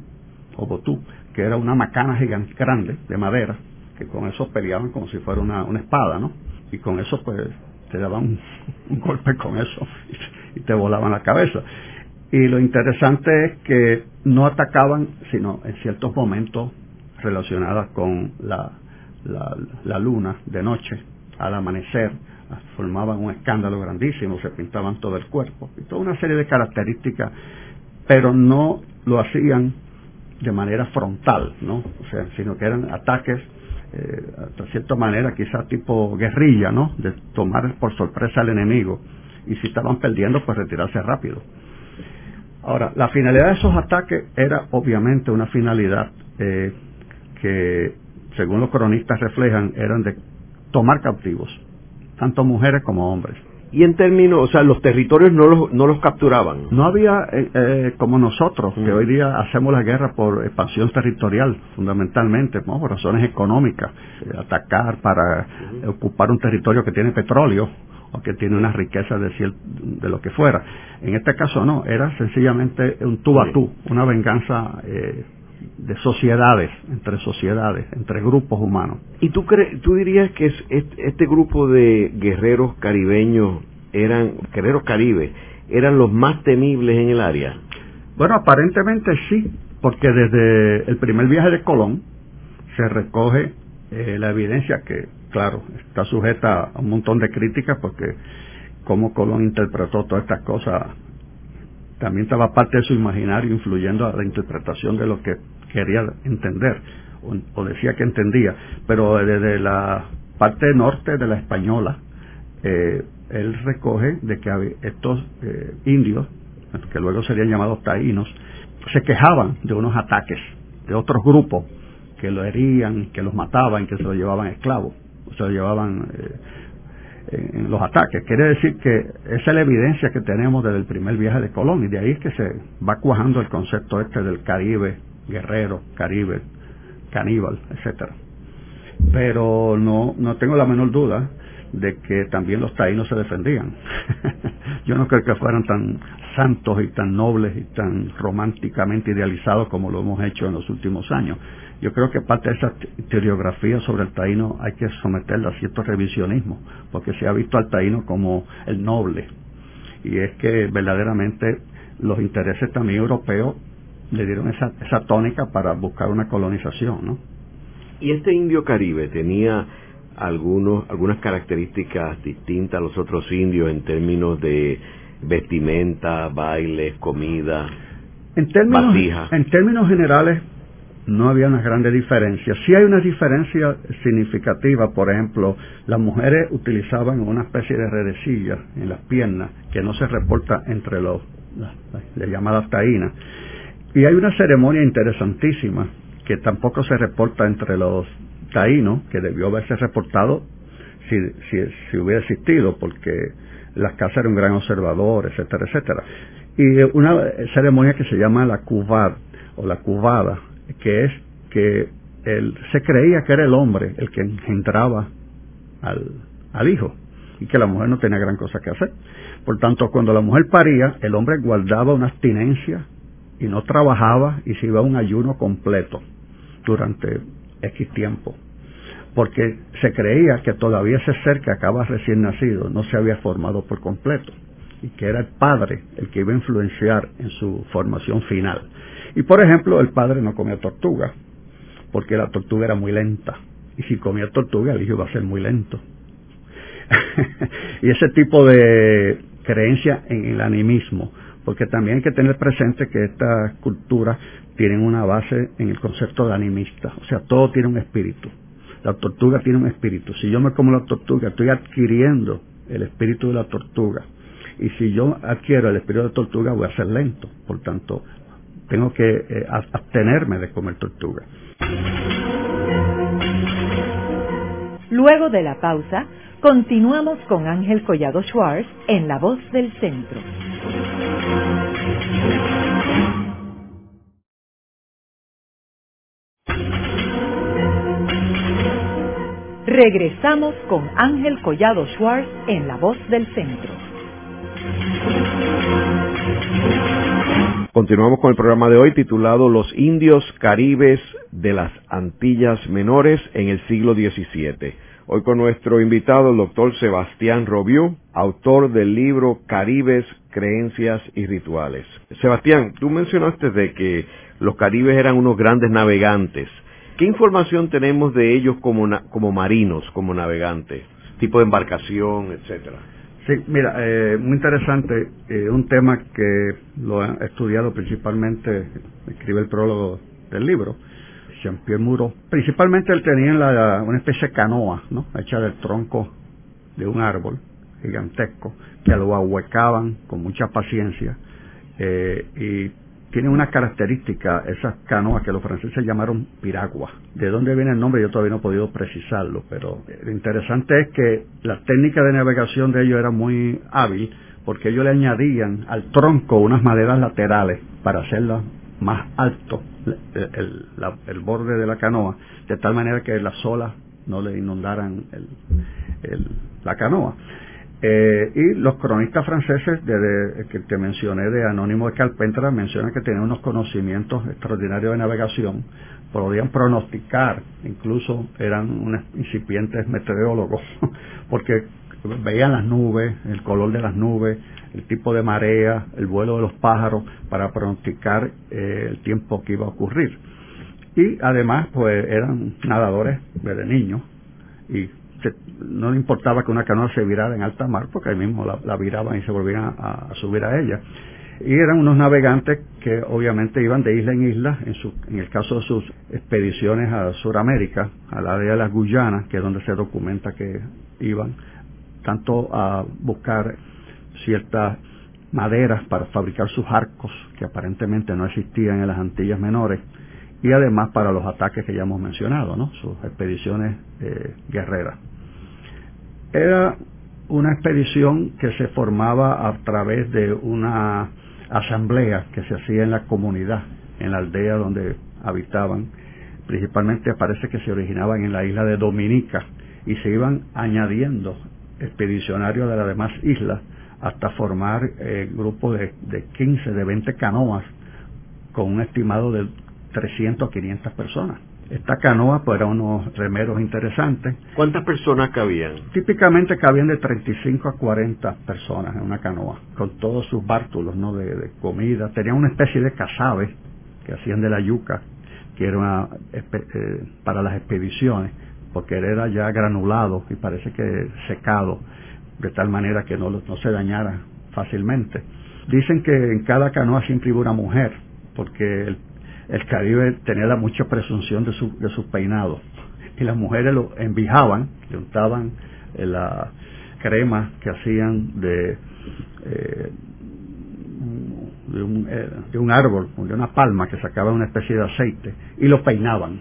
o botú, que era una macana gigante grande de madera, que con eso peleaban como si fuera una, una espada, ¿no? Y con eso pues te daban un, [LAUGHS] golpe con eso [LAUGHS] y, te volaban la cabeza. Y lo interesante es que no atacaban, sino en ciertos momentos relacionados con la, la, la luna de noche, al amanecer, formaban un escándalo grandísimo, se pintaban todo el cuerpo y toda una serie de características, pero no lo hacían de manera frontal, ¿no? Sino que eran ataques eh, de cierta manera, quizás tipo guerrilla, ¿no? De tomar por sorpresa al enemigo y si estaban perdiendo, pues retirarse rápido. Ahora, la finalidad de esos ataques era obviamente una finalidad eh, que, según los cronistas reflejan, eran de tomar cautivos, tanto mujeres como hombres. Y en términos, o sea, los territorios no los, no los capturaban. No había, eh, eh, como nosotros, que hoy día hacemos la guerra por expansión territorial, fundamentalmente, por razones económicas, eh, atacar para ocupar un territorio que tiene petróleo o que tiene una riqueza de, de lo que fuera. En este caso no, era sencillamente un tú a tú, una venganza de sociedades, entre sociedades, entre grupos humanos. ¿Y tú, tú dirías que este grupo de guerreros caribeños eran, guerreros caribes, eran los más temibles en el área? Bueno, aparentemente sí, porque desde el primer viaje de Colón se recoge eh, la evidencia que, claro, está sujeta a un montón de críticas porque cómo Colón interpretó todas estas cosas también estaba parte de su imaginario influyendo a la interpretación de lo que quería entender o, decía que entendía, pero desde la parte norte de la española, eh, él recoge de que estos eh, indios, que luego serían llamados taínos, se quejaban de unos ataques de otros grupos que lo herían, que los mataban, que se los llevaban esclavos, se los llevaban eh, en los ataques. Quiere decir que esa es la evidencia que tenemos desde el primer viaje de Colón y de ahí es que se va cuajando el concepto este del Caribe guerrero, Caribe, caníbal, etcétera. Pero no, no tengo la menor duda de que también los taínos se defendían. [LAUGHS] Yo no creo que fueran tan santos y tan nobles y tan románticamente idealizados como lo hemos hecho en los últimos años. Yo creo que parte de esa teoriografía sobre el taíno hay que someterla a cierto revisionismo, porque se ha visto al taíno como el noble. Y es que verdaderamente los intereses también europeos le dieron esa, esa tónica para buscar una colonización, ¿no? Y este indio caribe tenía algunos, algunas características distintas a los otros indios en términos de vestimenta, bailes, comida, en términos, En términos generales, no había una grande diferencia. Sí hay una diferencia significativa, por ejemplo, las mujeres utilizaban una especie de redecilla en las piernas que no se reporta entre los, las llamadas taínas y hay una ceremonia interesantísima que tampoco se reporta entre los taínos, que debió haberse reportado si, si, hubiera existido, porque las casas eran un gran observador, etcétera, etcétera. Y una ceremonia que se llama la cubad o la cubada, que es que él, se creía que era el hombre el que engendraba al, al hijo y que la mujer no tenía gran cosa que hacer. Por tanto, cuando la mujer paría, el hombre guardaba una abstinencia y no trabajaba y se iba a un ayuno completo durante X tiempo. Porque se creía que todavía ese ser que acaba recién nacido no se había formado por completo y que era el padre el que iba a influenciar en su formación final. Y por ejemplo, el padre no comía tortuga, porque la tortuga era muy lenta. Y si comía tortuga, el hijo iba a ser muy lento. [LAUGHS] y ese tipo de creencia en el animismo porque también hay que tener presente que estas culturas tienen una base en el concepto de animista, o sea, todo tiene un espíritu. La tortuga tiene un espíritu. Si yo me como la tortuga, estoy adquiriendo el espíritu de la tortuga. Y si yo adquiero el espíritu de la tortuga, voy a ser lento. Por tanto, tengo que eh, abstenerme de comer tortuga. Luego de la pausa, continuamos con Ángel Collado Schwartz en La Voz del Centro. Regresamos con Ángel Collado Schwartz en La Voz del Centro. Continuamos con el programa de hoy titulado Los indios caribes de las Antillas Menores en el siglo XVII. Hoy con nuestro invitado, el doctor Sebastián Robiú, autor del libro Caribes, Creencias y Rituales. Sebastián, tú mencionaste de que los caribes eran unos grandes navegantes. ¿Qué información tenemos de ellos como, como marinos, como navegantes? Tipo de embarcación, etcétera. Sí, mira, eh, muy interesante, eh, un tema que lo he estudiado principalmente, escribe el prólogo del libro, Jean-Pierre Muro. Principalmente él tenía una especie de canoa, ¿no? Hecha del tronco de un árbol gigantesco, que lo ahuecaban con mucha paciencia eh, y tienen una característica, esas canoas que los franceses llamaron piragua. ¿De dónde viene el nombre? Yo todavía no he podido precisarlo, pero lo interesante es que la técnica de navegación de ellos era muy hábil porque ellos le añadían al tronco unas maderas laterales para hacerla más alto el, borde de la canoa, de tal manera que las olas no le inundaran la canoa. Eh, y los cronistas franceses desde que te mencioné de Anónimo de Carpentras mencionan que tenían unos conocimientos extraordinarios de navegación, podían pronosticar, incluso eran unos incipientes meteorólogos, [LAUGHS] porque veían las nubes, el color de las nubes, el tipo de marea, el vuelo de los pájaros, para pronosticar eh, el tiempo que iba a ocurrir. Y además, pues eran nadadores desde niños y no le importaba que una canoa se virara en alta mar, porque ahí mismo la, viraban y se volvían a, subir a ella. Y eran unos navegantes que obviamente iban de isla en isla, en, su, en el caso de sus expediciones a Sudamérica, al área de las Guyanas, que es donde se documenta que iban, tanto a buscar ciertas maderas para fabricar sus arcos, que aparentemente no existían en las Antillas Menores, y además para los ataques que ya hemos mencionado, ¿no? sus expediciones eh, guerreras. Era una expedición que se formaba a través de una asamblea que se hacía en la comunidad, en la aldea donde habitaban. Principalmente parece que se originaban en la isla de Dominica y se iban añadiendo expedicionarios de las demás islas hasta formar eh, grupos de, de 15, de 20 canoas con un estimado de 300 a 500 personas. Esta canoa pues eran unos remeros interesantes. ¿Cuántas personas cabían? Típicamente cabían de 35 a 40 personas en una canoa, con todos sus bártulos ¿no? de, comida. Tenían una especie de casabe que hacían de la yuca, que era eh, para las expediciones, porque era ya granulado y parece que secado, de tal manera que no, no se dañara fácilmente. Dicen que en cada canoa siempre iba una mujer, porque el el Caribe tenía mucha presunción de, su, de sus peinados. Y las mujeres lo envijaban, le untaban eh, la crema que hacían de, eh, un, eh, de, un, árbol, de una palma que sacaba una especie de aceite, y lo peinaban.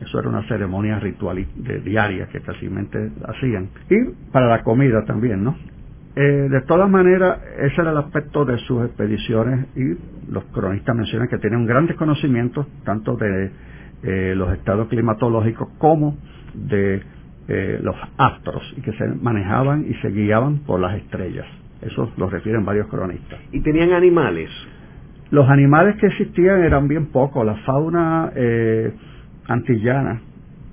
Eso era una ceremonia ritual diaria que casi hacían. Y para la comida también, ¿no? Eh, de todas maneras, ese era el aspecto de sus expediciones y los cronistas mencionan que tenían grandes conocimientos tanto de eh, los estados climatológicos como de eh, los astros y que se manejaban y se guiaban por las estrellas. Eso lo refieren varios cronistas. ¿Y tenían animales? Los animales que existían eran bien pocos. La fauna antillana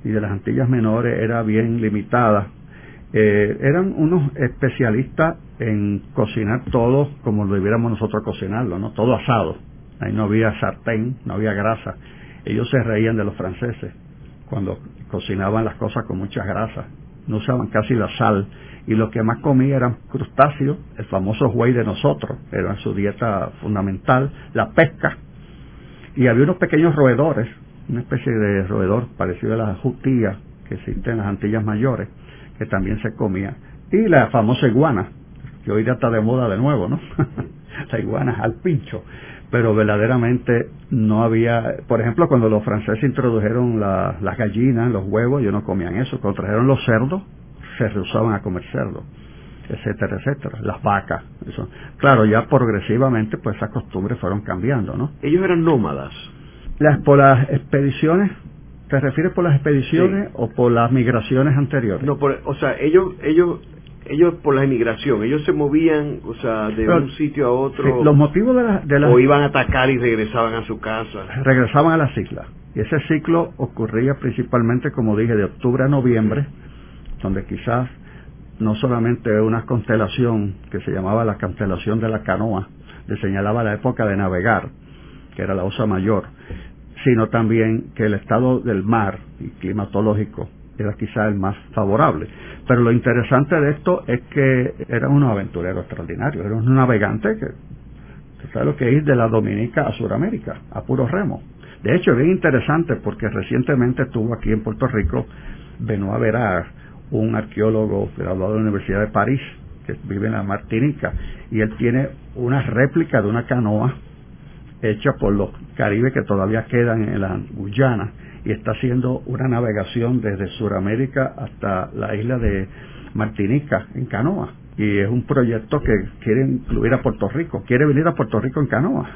y de las Antillas menores era bien limitada eh, eran unos especialistas en cocinar todo como lo debiéramos nosotros cocinarlo, ¿no? Todo asado. Ahí no había sartén, no había grasa. Ellos se reían de los franceses cuando cocinaban las cosas con mucha grasa. No usaban casi la sal. Y lo que más comía eran crustáceos, el famoso güey de nosotros, era su dieta fundamental, la pesca. Y había unos pequeños roedores, una especie de roedor parecido a la jutía que existe en las Antillas Mayores, que también se comía, y la famosa iguana, que hoy ya está de moda de nuevo, ¿no? [LAUGHS] la iguana al pincho. Pero verdaderamente no había, por ejemplo, cuando los franceses introdujeron las gallinas, los huevos, ellos no comían eso. Cuando trajeron los cerdos, se rehusaban a comer cerdo, etcétera, etcétera. Las vacas, eso. Claro, ya progresivamente, pues esas costumbres fueron cambiando, ¿no? Ellos eran nómadas. Las, por las expediciones ¿Te refieres por las expediciones o por las migraciones anteriores? No, por, o sea, ellos, ellos ellos por la inmigración, ellos se movían, o sea, de un sitio a otro. los motivos de la, O iban a atacar y regresaban a su casa. Regresaban a las islas. Y ese ciclo ocurría principalmente, como dije, de octubre a noviembre, donde quizás no solamente una constelación que se llamaba la constelación de la canoa, le señalaba la época de navegar, que era la Osa Mayor, sino también que el estado del mar y climatológico era quizá el más favorable. Pero lo interesante de esto es que era un aventurero extraordinario, era un navegante que, sabe lo que es de la Dominica a Sudamérica, a puro remo. De hecho, es bien interesante porque recientemente estuvo aquí en Puerto Rico Benoit Verard, un arqueólogo graduado de la Universidad de París, que vive en la Martinica, y él tiene una réplica de una canoa hecha por los caribes que todavía quedan en la Guyana, y está haciendo una navegación desde Sudamérica hasta la isla de Martinica en canoa. Y es un proyecto que quiere incluir a Puerto Rico, quiere venir a Puerto Rico en canoa.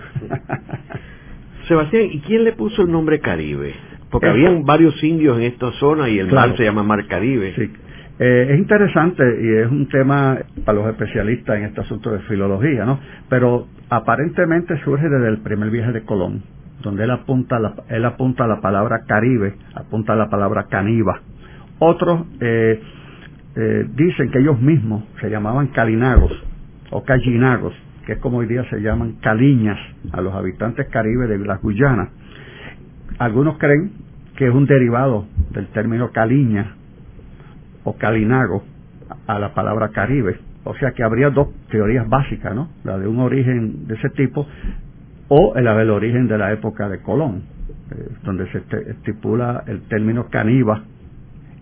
[LAUGHS] Sebastián, ¿y quién le puso el nombre Caribe? Porque habían varios indios en esta zona y el mar se llama Mar Caribe. Sí. Eh, es interesante y es un tema para los especialistas en este asunto de filología, ¿no? Pero aparentemente surge desde el primer viaje de Colón, donde él apunta, la, él apunta la palabra Caribe, apunta la palabra Caniba. Otros eh, eh, dicen que ellos mismos se llamaban calinagos o callinagos, que es como hoy día se llaman caliñas a los habitantes caribes de la Guyana. Algunos creen que es un derivado del término caliña o calinago a la palabra caribe. O sea que habría dos teorías básicas, ¿no? La de un origen de ese tipo o el origen de la época de Colón, eh, donde se estipula el término caníba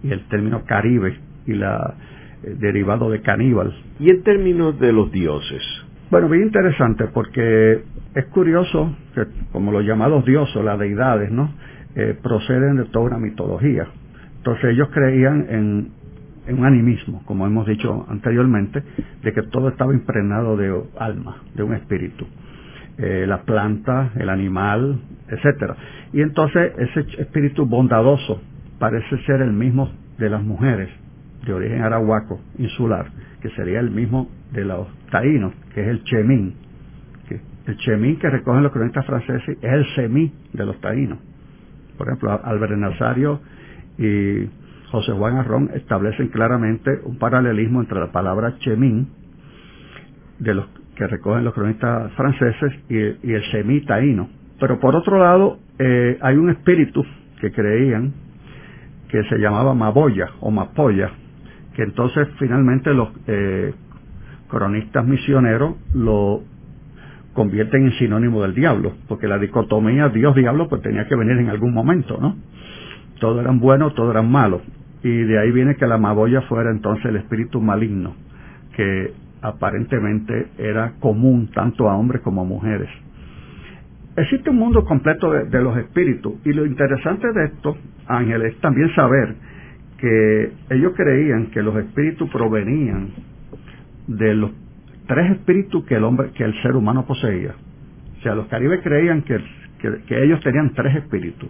y el término caribe y la eh, derivado de caníbal. ¿Y en términos de los dioses? Bueno, bien interesante porque es curioso que como los llamados dioses, las deidades, ¿no? Eh, proceden de toda una mitología. Entonces ellos creían en, un animismo, como hemos dicho anteriormente, de que todo estaba impregnado de alma, de un espíritu. Eh, la planta, el animal, etcétera. Y entonces ese espíritu bondadoso parece ser el mismo de las mujeres de origen arahuaco, insular, que sería el mismo de los taínos, que es el chemín. Que el chemín que recogen los cronistas franceses es el semí de los taínos. Por ejemplo, Albert Nazario y José Juan Arrón establecen claramente un paralelismo entre la palabra chemín de los que recogen los cronistas franceses y, el semí taíno. Pero por otro lado, eh, hay un espíritu que creían que se llamaba Maboya o Mapoya, que entonces finalmente los eh, cronistas misioneros lo convierten en sinónimo del diablo, porque la dicotomía Dios-diablo pues tenía que venir en algún momento, ¿no? Todos eran buenos, todos eran malos. Y de ahí viene que la maboya fuera entonces el espíritu maligno, que aparentemente era común tanto a hombres como a mujeres. Existe un mundo completo de, los espíritus y lo interesante de esto, Ángel, es también saber que ellos creían que los espíritus provenían de los tres espíritus que el hombre, que el ser humano poseía. O sea, los caribes creían que, que ellos tenían tres espíritus.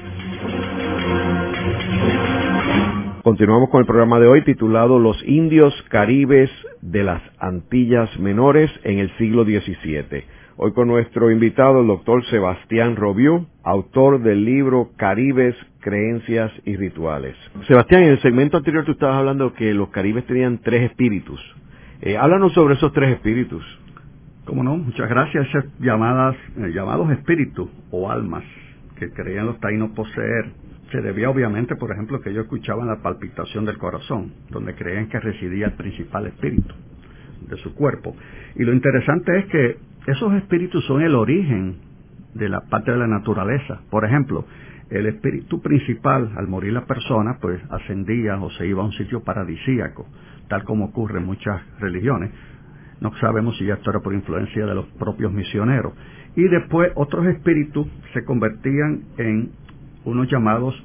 Continuamos con el programa de hoy titulado Los indios caribes de las Antillas Menores en el siglo XVII. Hoy con nuestro invitado, el doctor Sebastián Robiú, autor del libro Caribes, Creencias y Rituales. Sebastián, en el segmento anterior tú estabas hablando que los caribes tenían tres espíritus. Eh, háblanos sobre esos tres espíritus. Como no, muchas gracias. Esas llamadas, eh, llamados espíritus o almas que creían los taínos poseer se debía obviamente, por ejemplo, que ellos escuchaban la palpitación del corazón, donde creían que residía el principal espíritu de su cuerpo. Y lo interesante es que esos espíritus son el origen de la parte de la naturaleza. Por ejemplo, el espíritu principal, al morir la persona, pues ascendía o se iba a un sitio paradisíaco, tal como ocurre en muchas religiones. No sabemos si ya esto era por influencia de los propios misioneros. Y después otros espíritus se convertían en unos llamados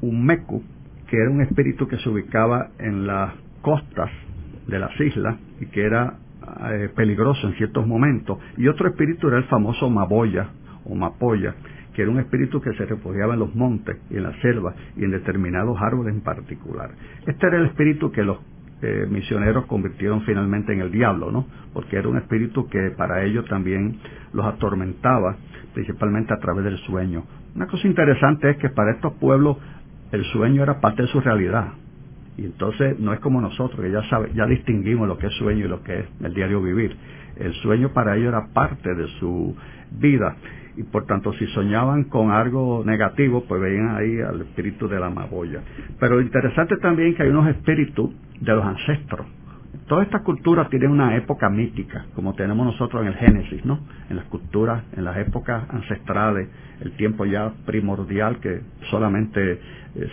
Umeku, que era un espíritu que se ubicaba en las costas de las islas y que era eh, peligroso en ciertos momentos. Y otro espíritu era el famoso Maboya o Mapoya, que era un espíritu que se refugiaba en los montes y en la selva y en determinados árboles en particular. Este era el espíritu que los eh, misioneros convirtieron finalmente en el diablo, ¿no? Porque era un espíritu que para ellos también los atormentaba, principalmente a través del sueño. Una cosa interesante es que para estos pueblos el sueño era parte de su realidad. Y entonces no es como nosotros, que ya, sabe, ya distinguimos lo que es sueño y lo que es el diario vivir. El sueño para ellos era parte de su vida. Y por tanto, si soñaban con algo negativo, pues veían ahí al espíritu de la maboya. Pero interesante también que hay unos espíritus de los ancestros. Toda esta cultura tiene una época mítica, como tenemos nosotros en el Génesis, ¿no? En las culturas, en las épocas ancestrales, el tiempo ya primordial que solamente eh,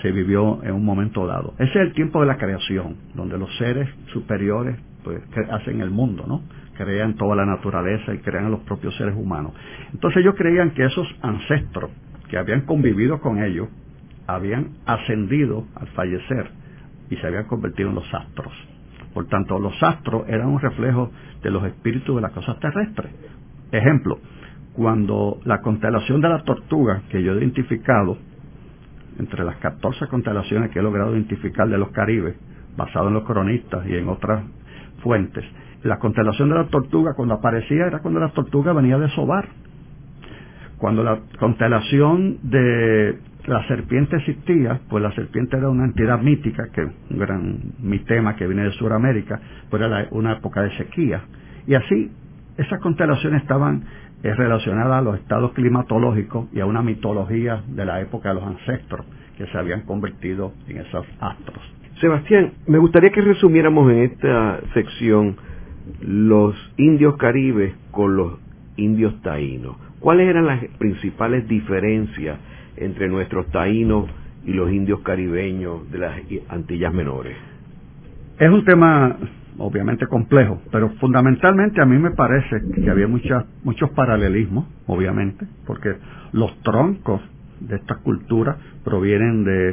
se vivió en un momento dado. Ese es el tiempo de la creación, donde los seres superiores pues hacen el mundo, ¿no? Crean toda la naturaleza y crean a los propios seres humanos. Entonces ellos creían que esos ancestros que habían convivido con ellos habían ascendido al fallecer y se habían convertido en los astros. Por tanto, los astros eran un reflejo de los espíritus de las cosas terrestres. Ejemplo, cuando la constelación de la tortuga, que yo he identificado, entre las 14 constelaciones que he logrado identificar de los Caribes, basado en los cronistas y en otras fuentes, la constelación de la tortuga cuando aparecía era cuando la tortuga venía de sobar. Cuando la constelación de la serpiente existía, pues la serpiente era una entidad mítica, que un gran mitema que viene de Sudamérica, pues era una época de sequía. Y así, esas constelaciones estaban eh, relacionadas a los estados climatológicos y a una mitología de la época de los ancestros que se habían convertido en esos astros. Sebastián, me gustaría que resumiéramos en esta sección los indios caribes con los indios taínos. ¿Cuáles eran las principales diferencias entre nuestros taínos y los indios caribeños de las Antillas Menores? Es un tema obviamente complejo, pero fundamentalmente a mí me parece que había muchos paralelismos, obviamente, porque los troncos de estas culturas provienen de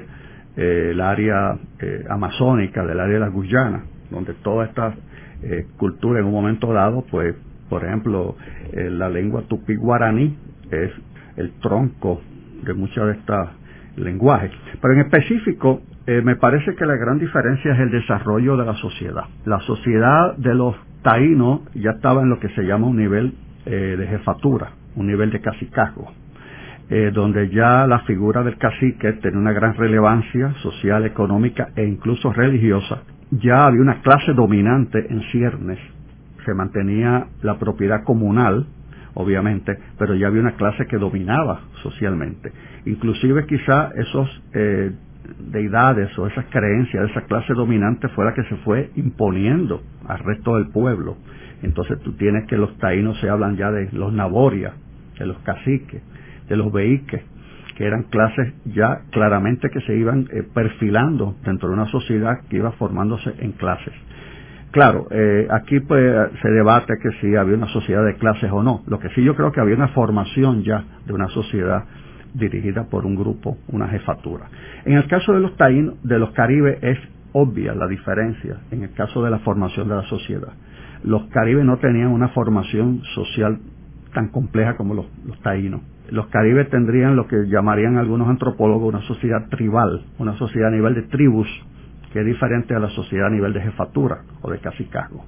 eh, el área eh, amazónica, del área de la Guyana, donde toda esta eh, cultura en un momento dado, pues, por ejemplo, la lengua tupí guaraní es el tronco de muchos de estos lenguajes. Pero en específico, eh, me parece que la gran diferencia es el desarrollo de la sociedad. La sociedad de los taínos ya estaba en lo que se llama un nivel eh, de jefatura, un nivel de cacicazgo, eh, donde ya la figura del cacique tenía una gran relevancia social, económica e incluso religiosa. Ya había una clase dominante en ciernes, se mantenía la propiedad comunal, obviamente, pero ya había una clase que dominaba socialmente. Inclusive quizá esos eh, deidades o esas creencias esa clase dominante fue la que se fue imponiendo al resto del pueblo. Entonces tú tienes que los taínos se hablan ya de los naborias, de los caciques, de los veiques, que eran clases ya claramente que se iban eh, perfilando dentro de una sociedad que iba formándose en clases. Claro, eh, aquí pues se debate que si había una sociedad de clases o no. Lo que sí yo creo que había una formación ya de una sociedad dirigida por un grupo, una jefatura. En el caso de los taínos, de los caribes es obvia la diferencia en el caso de la formación de la sociedad. Los caribes no tenían una formación social tan compleja como los, los taínos. Los caribes tendrían lo que llamarían algunos antropólogos una sociedad tribal, una sociedad a nivel de tribus, que es diferente a la sociedad a nivel de jefatura o de cacicazgo.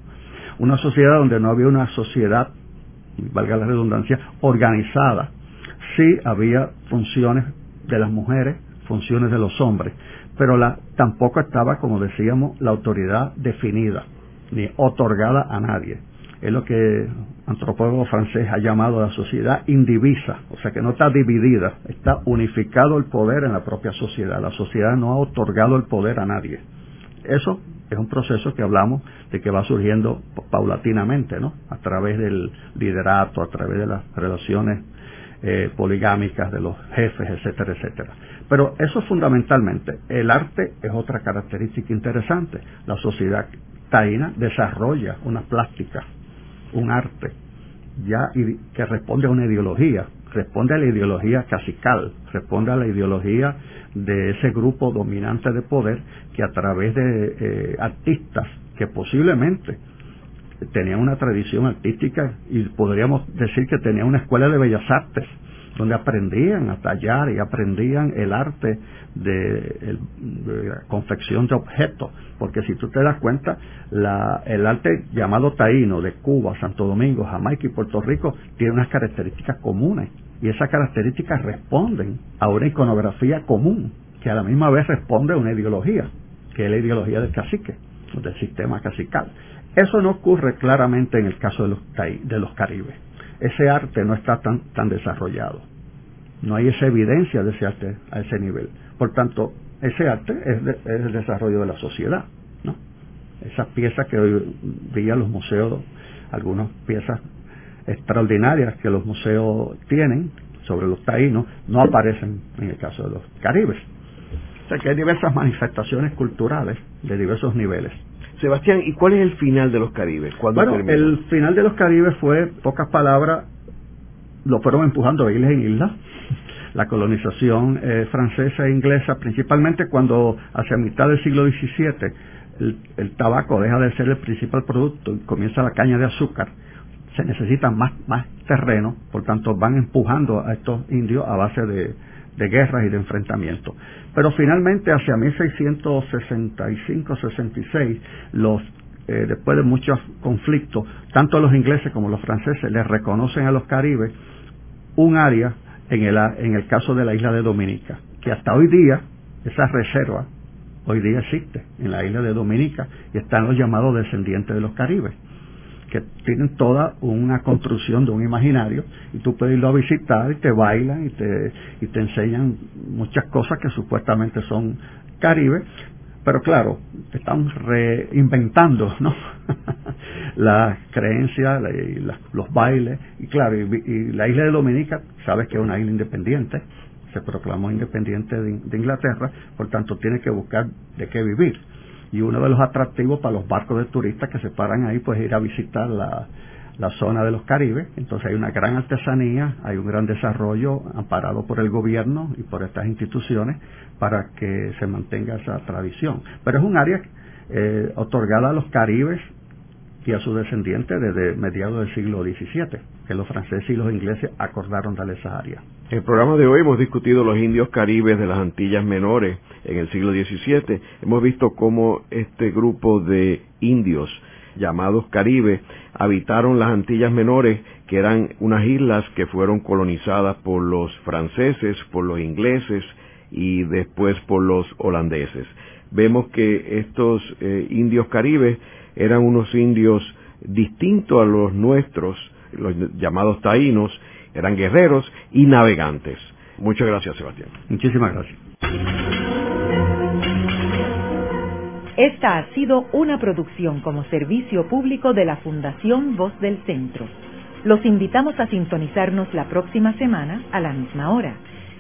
Una sociedad donde no había una sociedad, valga la redundancia, organizada. Sí había funciones de las mujeres, funciones de los hombres, pero la, tampoco estaba, como decíamos, la autoridad definida ni otorgada a nadie. Es lo que antropólogo francés ha llamado la sociedad indivisa, o sea que no está dividida, está unificado el poder en la propia sociedad. La sociedad no ha otorgado el poder a nadie. Eso es un proceso que hablamos de que va surgiendo paulatinamente, ¿no? A través del liderato, a través de las relaciones eh, poligámicas de los jefes, etcétera, etcétera. Pero eso fundamentalmente. El arte es otra característica interesante. La sociedad taína desarrolla una plástica, un arte, ya que responde a una ideología, responde a la ideología cacical, responde a la ideología de ese grupo dominante de poder que a través de eh, artistas que posiblemente tenían una tradición artística y podríamos decir que tenían una escuela de bellas artes donde aprendían a tallar y aprendían el arte de, la confección de objetos, porque si tú te das cuenta, el arte llamado taíno de Cuba, Santo Domingo, Jamaica y Puerto Rico tiene unas características comunes y esas características responden a una iconografía común que a la misma vez responde a una ideología, que es la ideología del cacique, del sistema cacical. Eso no ocurre claramente en el caso de los, de los caribes. Ese arte no está tan, tan desarrollado. No hay esa evidencia de ese arte a ese nivel. Por tanto, ese arte es, el desarrollo de la sociedad. ¿no? Esas piezas que hoy día los museos, algunas piezas extraordinarias que los museos tienen sobre los taínos, no aparecen en el caso de los caribes. O sea que hay diversas manifestaciones culturales de diversos niveles. Sebastián, ¿y cuál es el final de los Caribes? Bueno, el final de los Caribes fue, pocas palabras, lo fueron empujando de isla en isla. [LAUGHS] La colonización eh, francesa e inglesa, principalmente cuando hacia mitad del siglo XVII el, el, tabaco deja de ser el principal producto y comienza la caña de azúcar, se necesita más, más terreno, por tanto van empujando a estos indios a base de, de guerras y de enfrentamientos. Pero finalmente hacia 1665-66, los eh, después de muchos conflictos, tanto los ingleses como los franceses les reconocen a los caribes un área en el, en el caso de la isla de Dominica, que hasta hoy día esa reserva hoy día existe en la isla de Dominica y están los llamados descendientes de los caribes que tienen toda una construcción de un imaginario y tú puedes irlo a visitar y te bailan y te, y te enseñan muchas cosas que supuestamente son caribes, pero claro, están reinventando ¿no? [LAUGHS] las creencias, y los bailes, y claro, y, la isla de Dominica, sabes que es una isla independiente, se proclamó independiente de Inglaterra, por tanto tiene que buscar de qué vivir y uno de los atractivos para los barcos de turistas que se paran ahí pues ir a visitar la, zona de los Caribes. Entonces hay una gran artesanía, hay un gran desarrollo amparado por el gobierno y por estas instituciones para que se mantenga esa tradición. Pero es un área eh, otorgada a los Caribes y a sus descendientes desde mediados del siglo XVII, que los franceses y los ingleses acordaron darle esa área. En el programa de hoy hemos discutido los indios caribes de las Antillas Menores en el siglo XVII. Hemos visto cómo este grupo de indios llamados caribes habitaron las Antillas Menores, que eran unas islas que fueron colonizadas por los franceses, por los ingleses y después por los holandeses. Vemos que estos eh, indios caribes eran unos indios distintos a los nuestros, los llamados taínos, eran guerreros y navegantes. Muchas gracias, Sebastián. Muchísimas gracias. Esta ha sido una producción como servicio público de la Fundación Voz del Centro. Los invitamos a sintonizarnos la próxima semana a la misma hora.